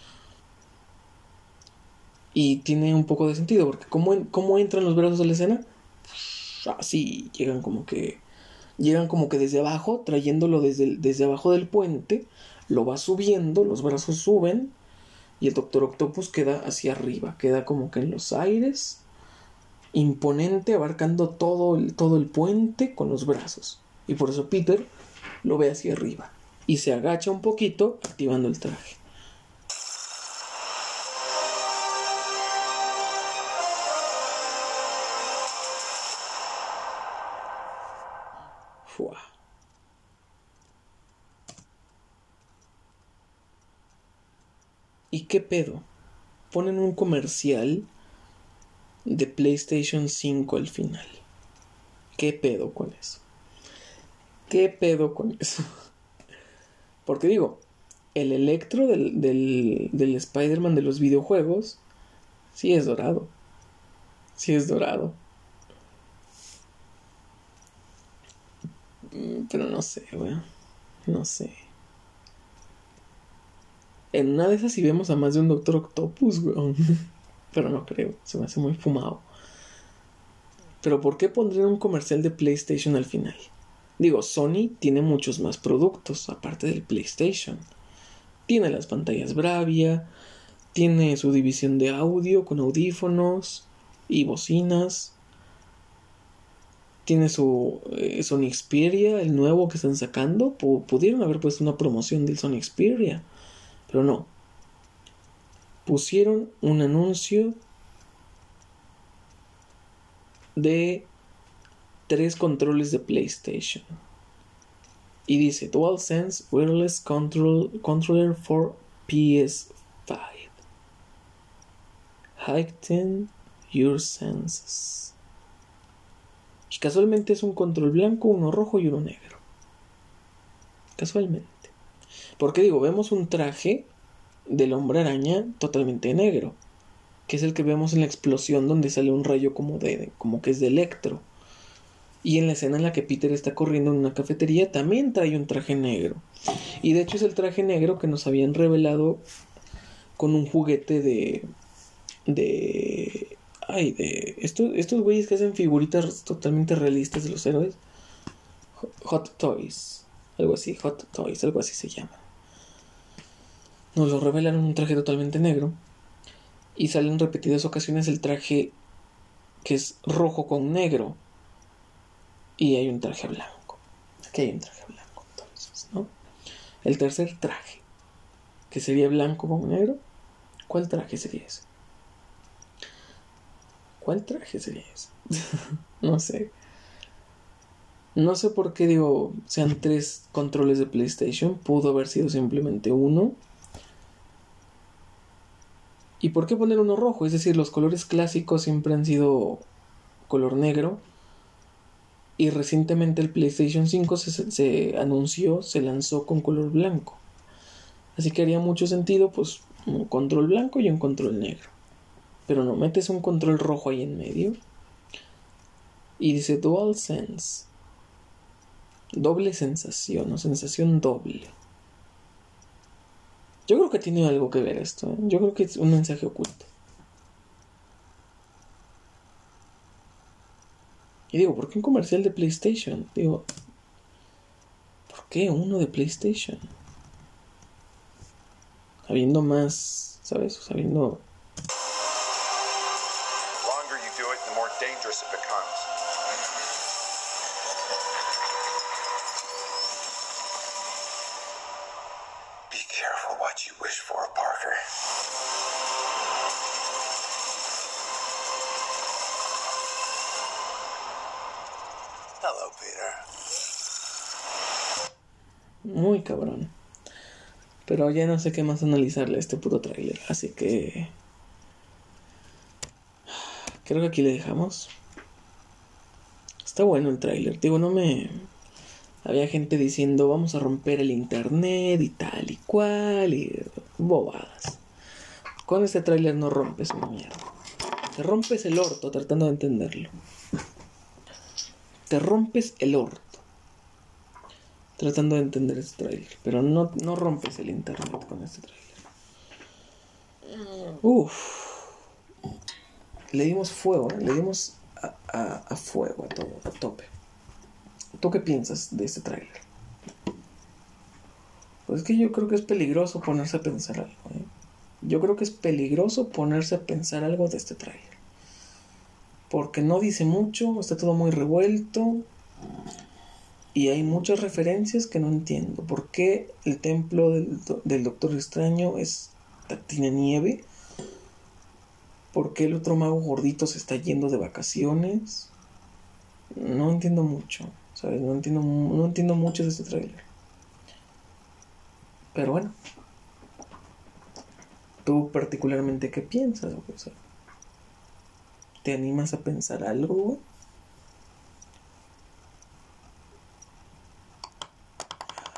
Y tiene un poco de sentido, porque ¿cómo, cómo entran los brazos a la escena? Así llegan como que Llegan como que desde abajo, trayéndolo desde, desde abajo del puente, lo va subiendo, los brazos suben y el Doctor Octopus queda hacia arriba, queda como que en los aires, imponente, abarcando todo el, todo el puente con los brazos. Y por eso Peter lo ve hacia arriba y se agacha un poquito activando el traje. ¿Y qué pedo? Ponen un comercial de PlayStation 5 al final. ¿Qué pedo con eso? ¿Qué pedo con eso? Porque digo, el electro del, del, Spider-Man de los videojuegos sí es dorado. Sí es dorado. Mm, Pero no sé, weón. No sé. En una de esas sí vemos a más de un Doctor Octopus, weón. Pero no creo, se me hace muy fumado. Pero ¿por qué pondrían un comercial de PlayStation al final? Digo, Sony tiene muchos más productos aparte del PlayStation. Tiene las pantallas Bravia, tiene su división de audio con audífonos y bocinas. Tiene su eh, Sony Xperia, el nuevo que están sacando. Pu- pudieron haber puesto una promoción del Sony Xperia, pero no. Pusieron un anuncio de tres controles de PlayStation. Y dice DualSense Wireless Control, Controller for PS5. Heighten your senses. Y casualmente es un control blanco, uno rojo y uno negro. Casualmente. Porque digo, vemos un traje del hombre araña totalmente negro. Que es el que vemos en la explosión donde sale un rayo como de. como que es de electro. Y en la escena en la que Peter está corriendo en una cafetería también trae un traje negro. Y de hecho es el traje negro que nos habían revelado con un juguete de. de. Ay, de. Estos, estos güeyes que hacen figuritas totalmente realistas de los héroes. Hot Toys. Algo así, Hot Toys, algo así se llama. Nos lo revelan en un traje totalmente negro. Y sale en repetidas ocasiones el traje que es rojo con negro. Y hay un traje blanco. Aquí hay un traje blanco, entonces, ¿no? El tercer traje, que sería blanco con negro. ¿Cuál traje sería ese? ¿Cuál traje sería ese? no sé. No sé por qué digo sean tres controles de PlayStation. Pudo haber sido simplemente uno. ¿Y por qué poner uno rojo? Es decir, los colores clásicos siempre han sido color negro. Y recientemente el PlayStation 5 se, anunció, se lanzó con color blanco. Así que haría mucho sentido, pues, un control blanco y un control negro. Pero no metes un control rojo ahí en medio. Y dice DualSense. Doble sensación o sensación doble. Yo creo que tiene algo que ver esto. ¿eh? Yo creo que es un mensaje oculto. Y digo, ¿por qué un comercial de PlayStation? Digo, ¿por qué uno de PlayStation? Habiendo más, ¿sabes? Sabiendo... Pero ya no sé qué más analizarle a este puto tráiler. Así que... Creo que aquí le dejamos. Está bueno el tráiler. Digo, no me... Había gente diciendo vamos a romper el internet y tal y cual y bobadas. Con este tráiler no rompes una mierda. Te rompes el orto tratando de entenderlo. Te rompes el orto tratando de entender este tráiler. Pero no, no rompes el internet con este tráiler. Uf. Le dimos fuego, ¿eh? le dimos a, a- a fuego, a todo, a tope. ¿Tú qué piensas de este tráiler? Pues es que yo creo que es peligroso ponerse a pensar algo. ¿eh? Yo creo que es peligroso ponerse a pensar algo de este tráiler. Porque no dice mucho, está todo muy revuelto. Y hay muchas referencias que no entiendo. ¿Por qué el templo del, del Doctor Extraño es, tiene nieve? ¿Por qué el otro mago gordito se está yendo de vacaciones? No entiendo mucho. ¿sabes? No entiendo, no entiendo mucho de este tráiler. Pero bueno. ¿Tú particularmente qué piensas? O sea, ¿Te animas a pensar algo? güey?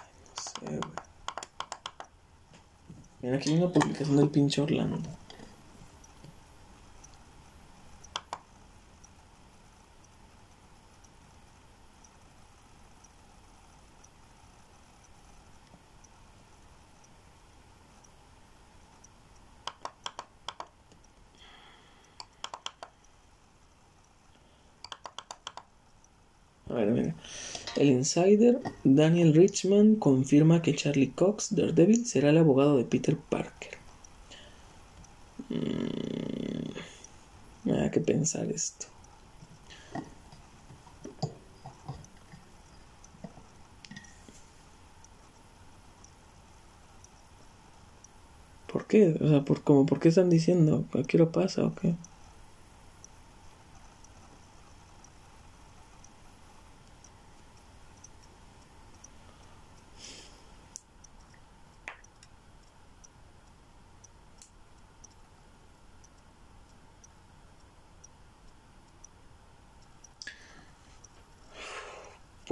Ay, no sé, güey. Mira, aquí hay una publicación del pinche Orlando. A ver, mira. El insider Daniel Richman confirma que Charlie Cox, Daredevil, será el abogado de Peter Parker. Mm, me da que pensar esto. ¿Por qué? O sea, por, como, ¿por qué están diciendo? ¿A qué hora pasa o qué?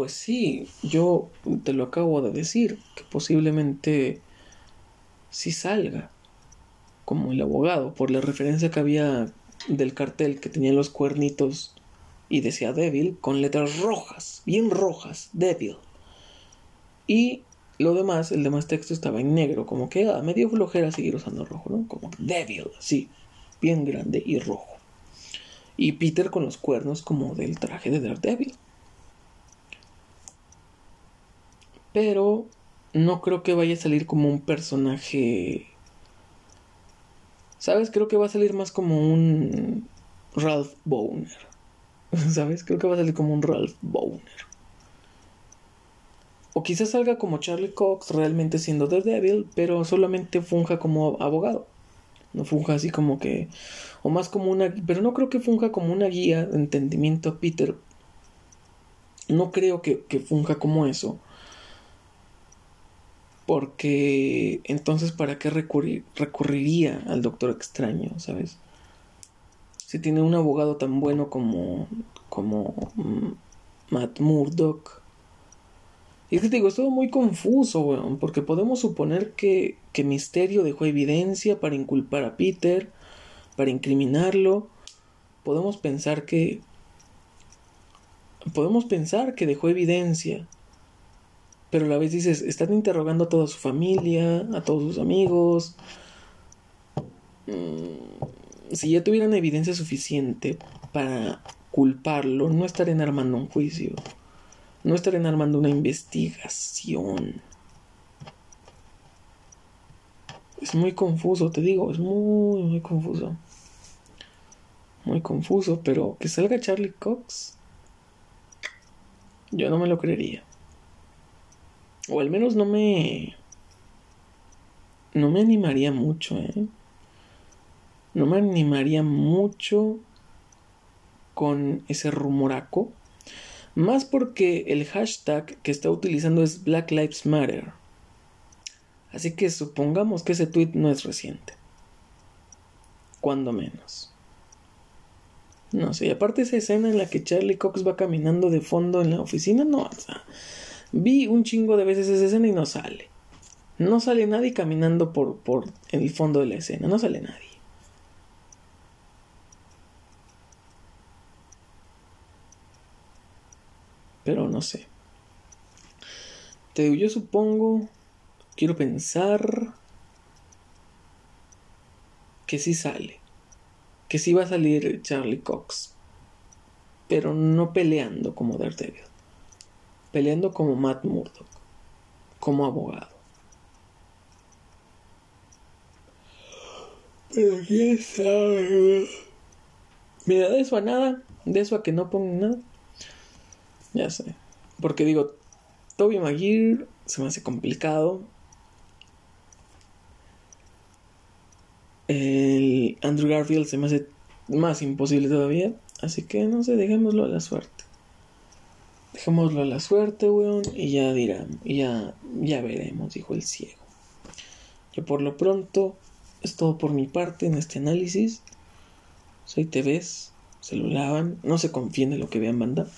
Pues sí, yo te lo acabo de decir, que posiblemente sí salga como el abogado, por la referencia que había del cartel que tenía los cuernitos y decía Devil con letras rojas, bien rojas, Devil. Y lo demás, el demás texto estaba en negro, como que ah, me dio flojera seguir usando rojo, ¿no? Como Devil, sí, bien grande y rojo. Y Peter con los cuernos como del traje de Daredevil. Pero no creo que vaya a salir como un personaje. ¿Sabes? Creo que va a salir más como un Ralph Boner. ¿Sabes? Creo que va a salir como un Ralph Boner. O quizás salga como Charlie Cox realmente siendo Daredevil, pero solamente funja como abogado. No funja así como que. O más como una. Pero no creo que funja como una guía de entendimiento a Peter. No creo que, que funja como eso porque entonces para qué recurrir, recurriría al doctor extraño, ¿sabes? Si tiene un abogado tan bueno como como Matt Murdock. Y es que te digo, es todo muy confuso, weón, porque podemos suponer que, que Misterio dejó evidencia para inculpar a Peter, para incriminarlo. Podemos pensar que... Podemos pensar que dejó evidencia pero a la vez dices, están interrogando a toda su familia, a todos sus amigos. Mm, si ya tuvieran evidencia suficiente para culparlo, no estarían armando un juicio. No estarían armando una investigación. Es muy confuso, te digo, es muy, muy confuso. Muy confuso, pero que salga Charlie Cox, yo no me lo creería. O al menos no me. No me animaría mucho, ¿eh? No me animaría mucho con ese rumoraco. Más porque el hashtag que está utilizando es Black Lives Matter. Así que supongamos que ese tweet no es reciente. Cuando menos. No sé, y aparte esa escena en la que Charlie Cox va caminando de fondo en la oficina, no, o sea, Vi un chingo de veces esa escena y no sale. No sale nadie caminando por, por el fondo de la escena. No sale nadie. Pero no sé. Te digo, yo supongo, quiero pensar que sí sale. Que sí va a salir Charlie Cox. Pero no peleando como Daredevil. Peleando como Matt Murdock, como abogado. Pero quién sabe. Mira, de eso a nada, de eso a que no pongan nada. Ya sé. Porque digo, Toby Maguire se me hace complicado. El Andrew Garfield se me hace más imposible todavía. Así que no sé, dejémoslo a la suerte. Dejémoslo a la suerte, weón. Y ya dirán. Ya, ya veremos, dijo el ciego. Yo por lo pronto es todo por mi parte en este análisis. Soy TVs, se lo lavan, no se confíen en lo que vean banda.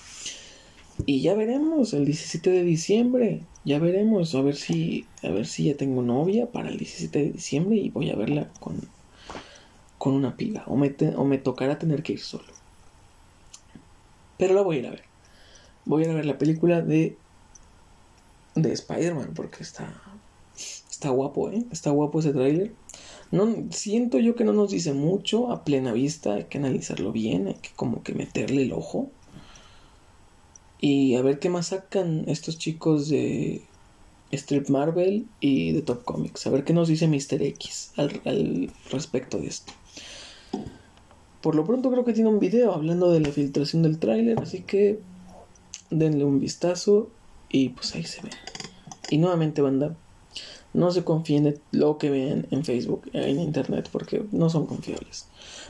Y ya veremos el 17 de diciembre. Ya veremos a ver si a ver si ya tengo novia para el 17 de diciembre y voy a verla con con una piba o me, te- o me tocará tener que ir solo. Pero la voy a ir a ver. Voy a ir a ver la película de de Spider-Man porque está está guapo, ¿eh? Está guapo ese tráiler. No, siento yo que no nos dice mucho a plena vista, hay que analizarlo bien, hay que como que meterle el ojo. Y a ver qué más sacan estos chicos de Strip Marvel y de Top Comics. A ver qué nos dice Mr. X al, al respecto de esto. Por lo pronto creo que tiene un video hablando de la filtración del tráiler, así que denle un vistazo y pues ahí se ve. Y nuevamente banda, no se confíen en lo que vean en Facebook, en internet, porque no son confiables.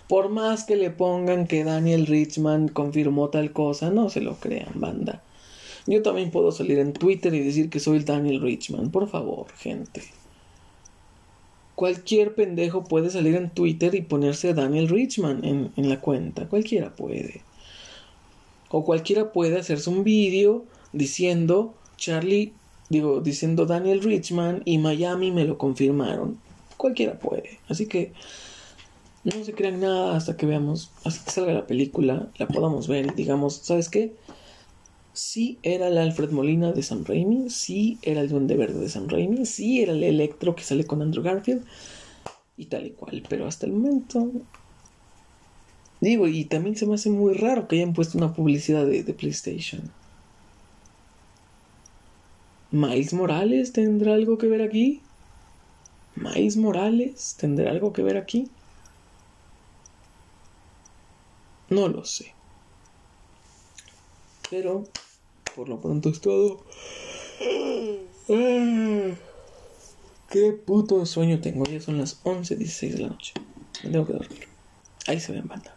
Por más que le pongan que Daniel Richman confirmó tal cosa, no se lo crean, banda. Yo también puedo salir en Twitter y decir que soy el Daniel Richman, por favor, gente. Cualquier pendejo puede salir en Twitter y ponerse Daniel Richman en, en la cuenta, cualquiera puede. O cualquiera puede hacerse un vídeo diciendo Charlie, digo, diciendo Daniel Richman y Miami me lo confirmaron. Cualquiera puede. Así que no se crean nada hasta que veamos, hasta que salga la película, la podamos ver y digamos, ¿sabes qué? Sí era el Alfred Molina de Sam Raimi, sí era el Duende Verde de Sam Raimi, sí era el Electro que sale con Andrew Garfield y tal y cual, pero hasta el momento digo, y también se me hace muy raro que hayan puesto una publicidad de, de PlayStation. ¿Miles Morales tendrá algo que ver aquí? ¿Miles Morales tendrá algo que ver aquí? No lo sé. Pero, por lo pronto es todo. Ah, Qué puto sueño tengo. Ya son las 11.16 de la noche. Me tengo que dormir. Ahí se ven banda.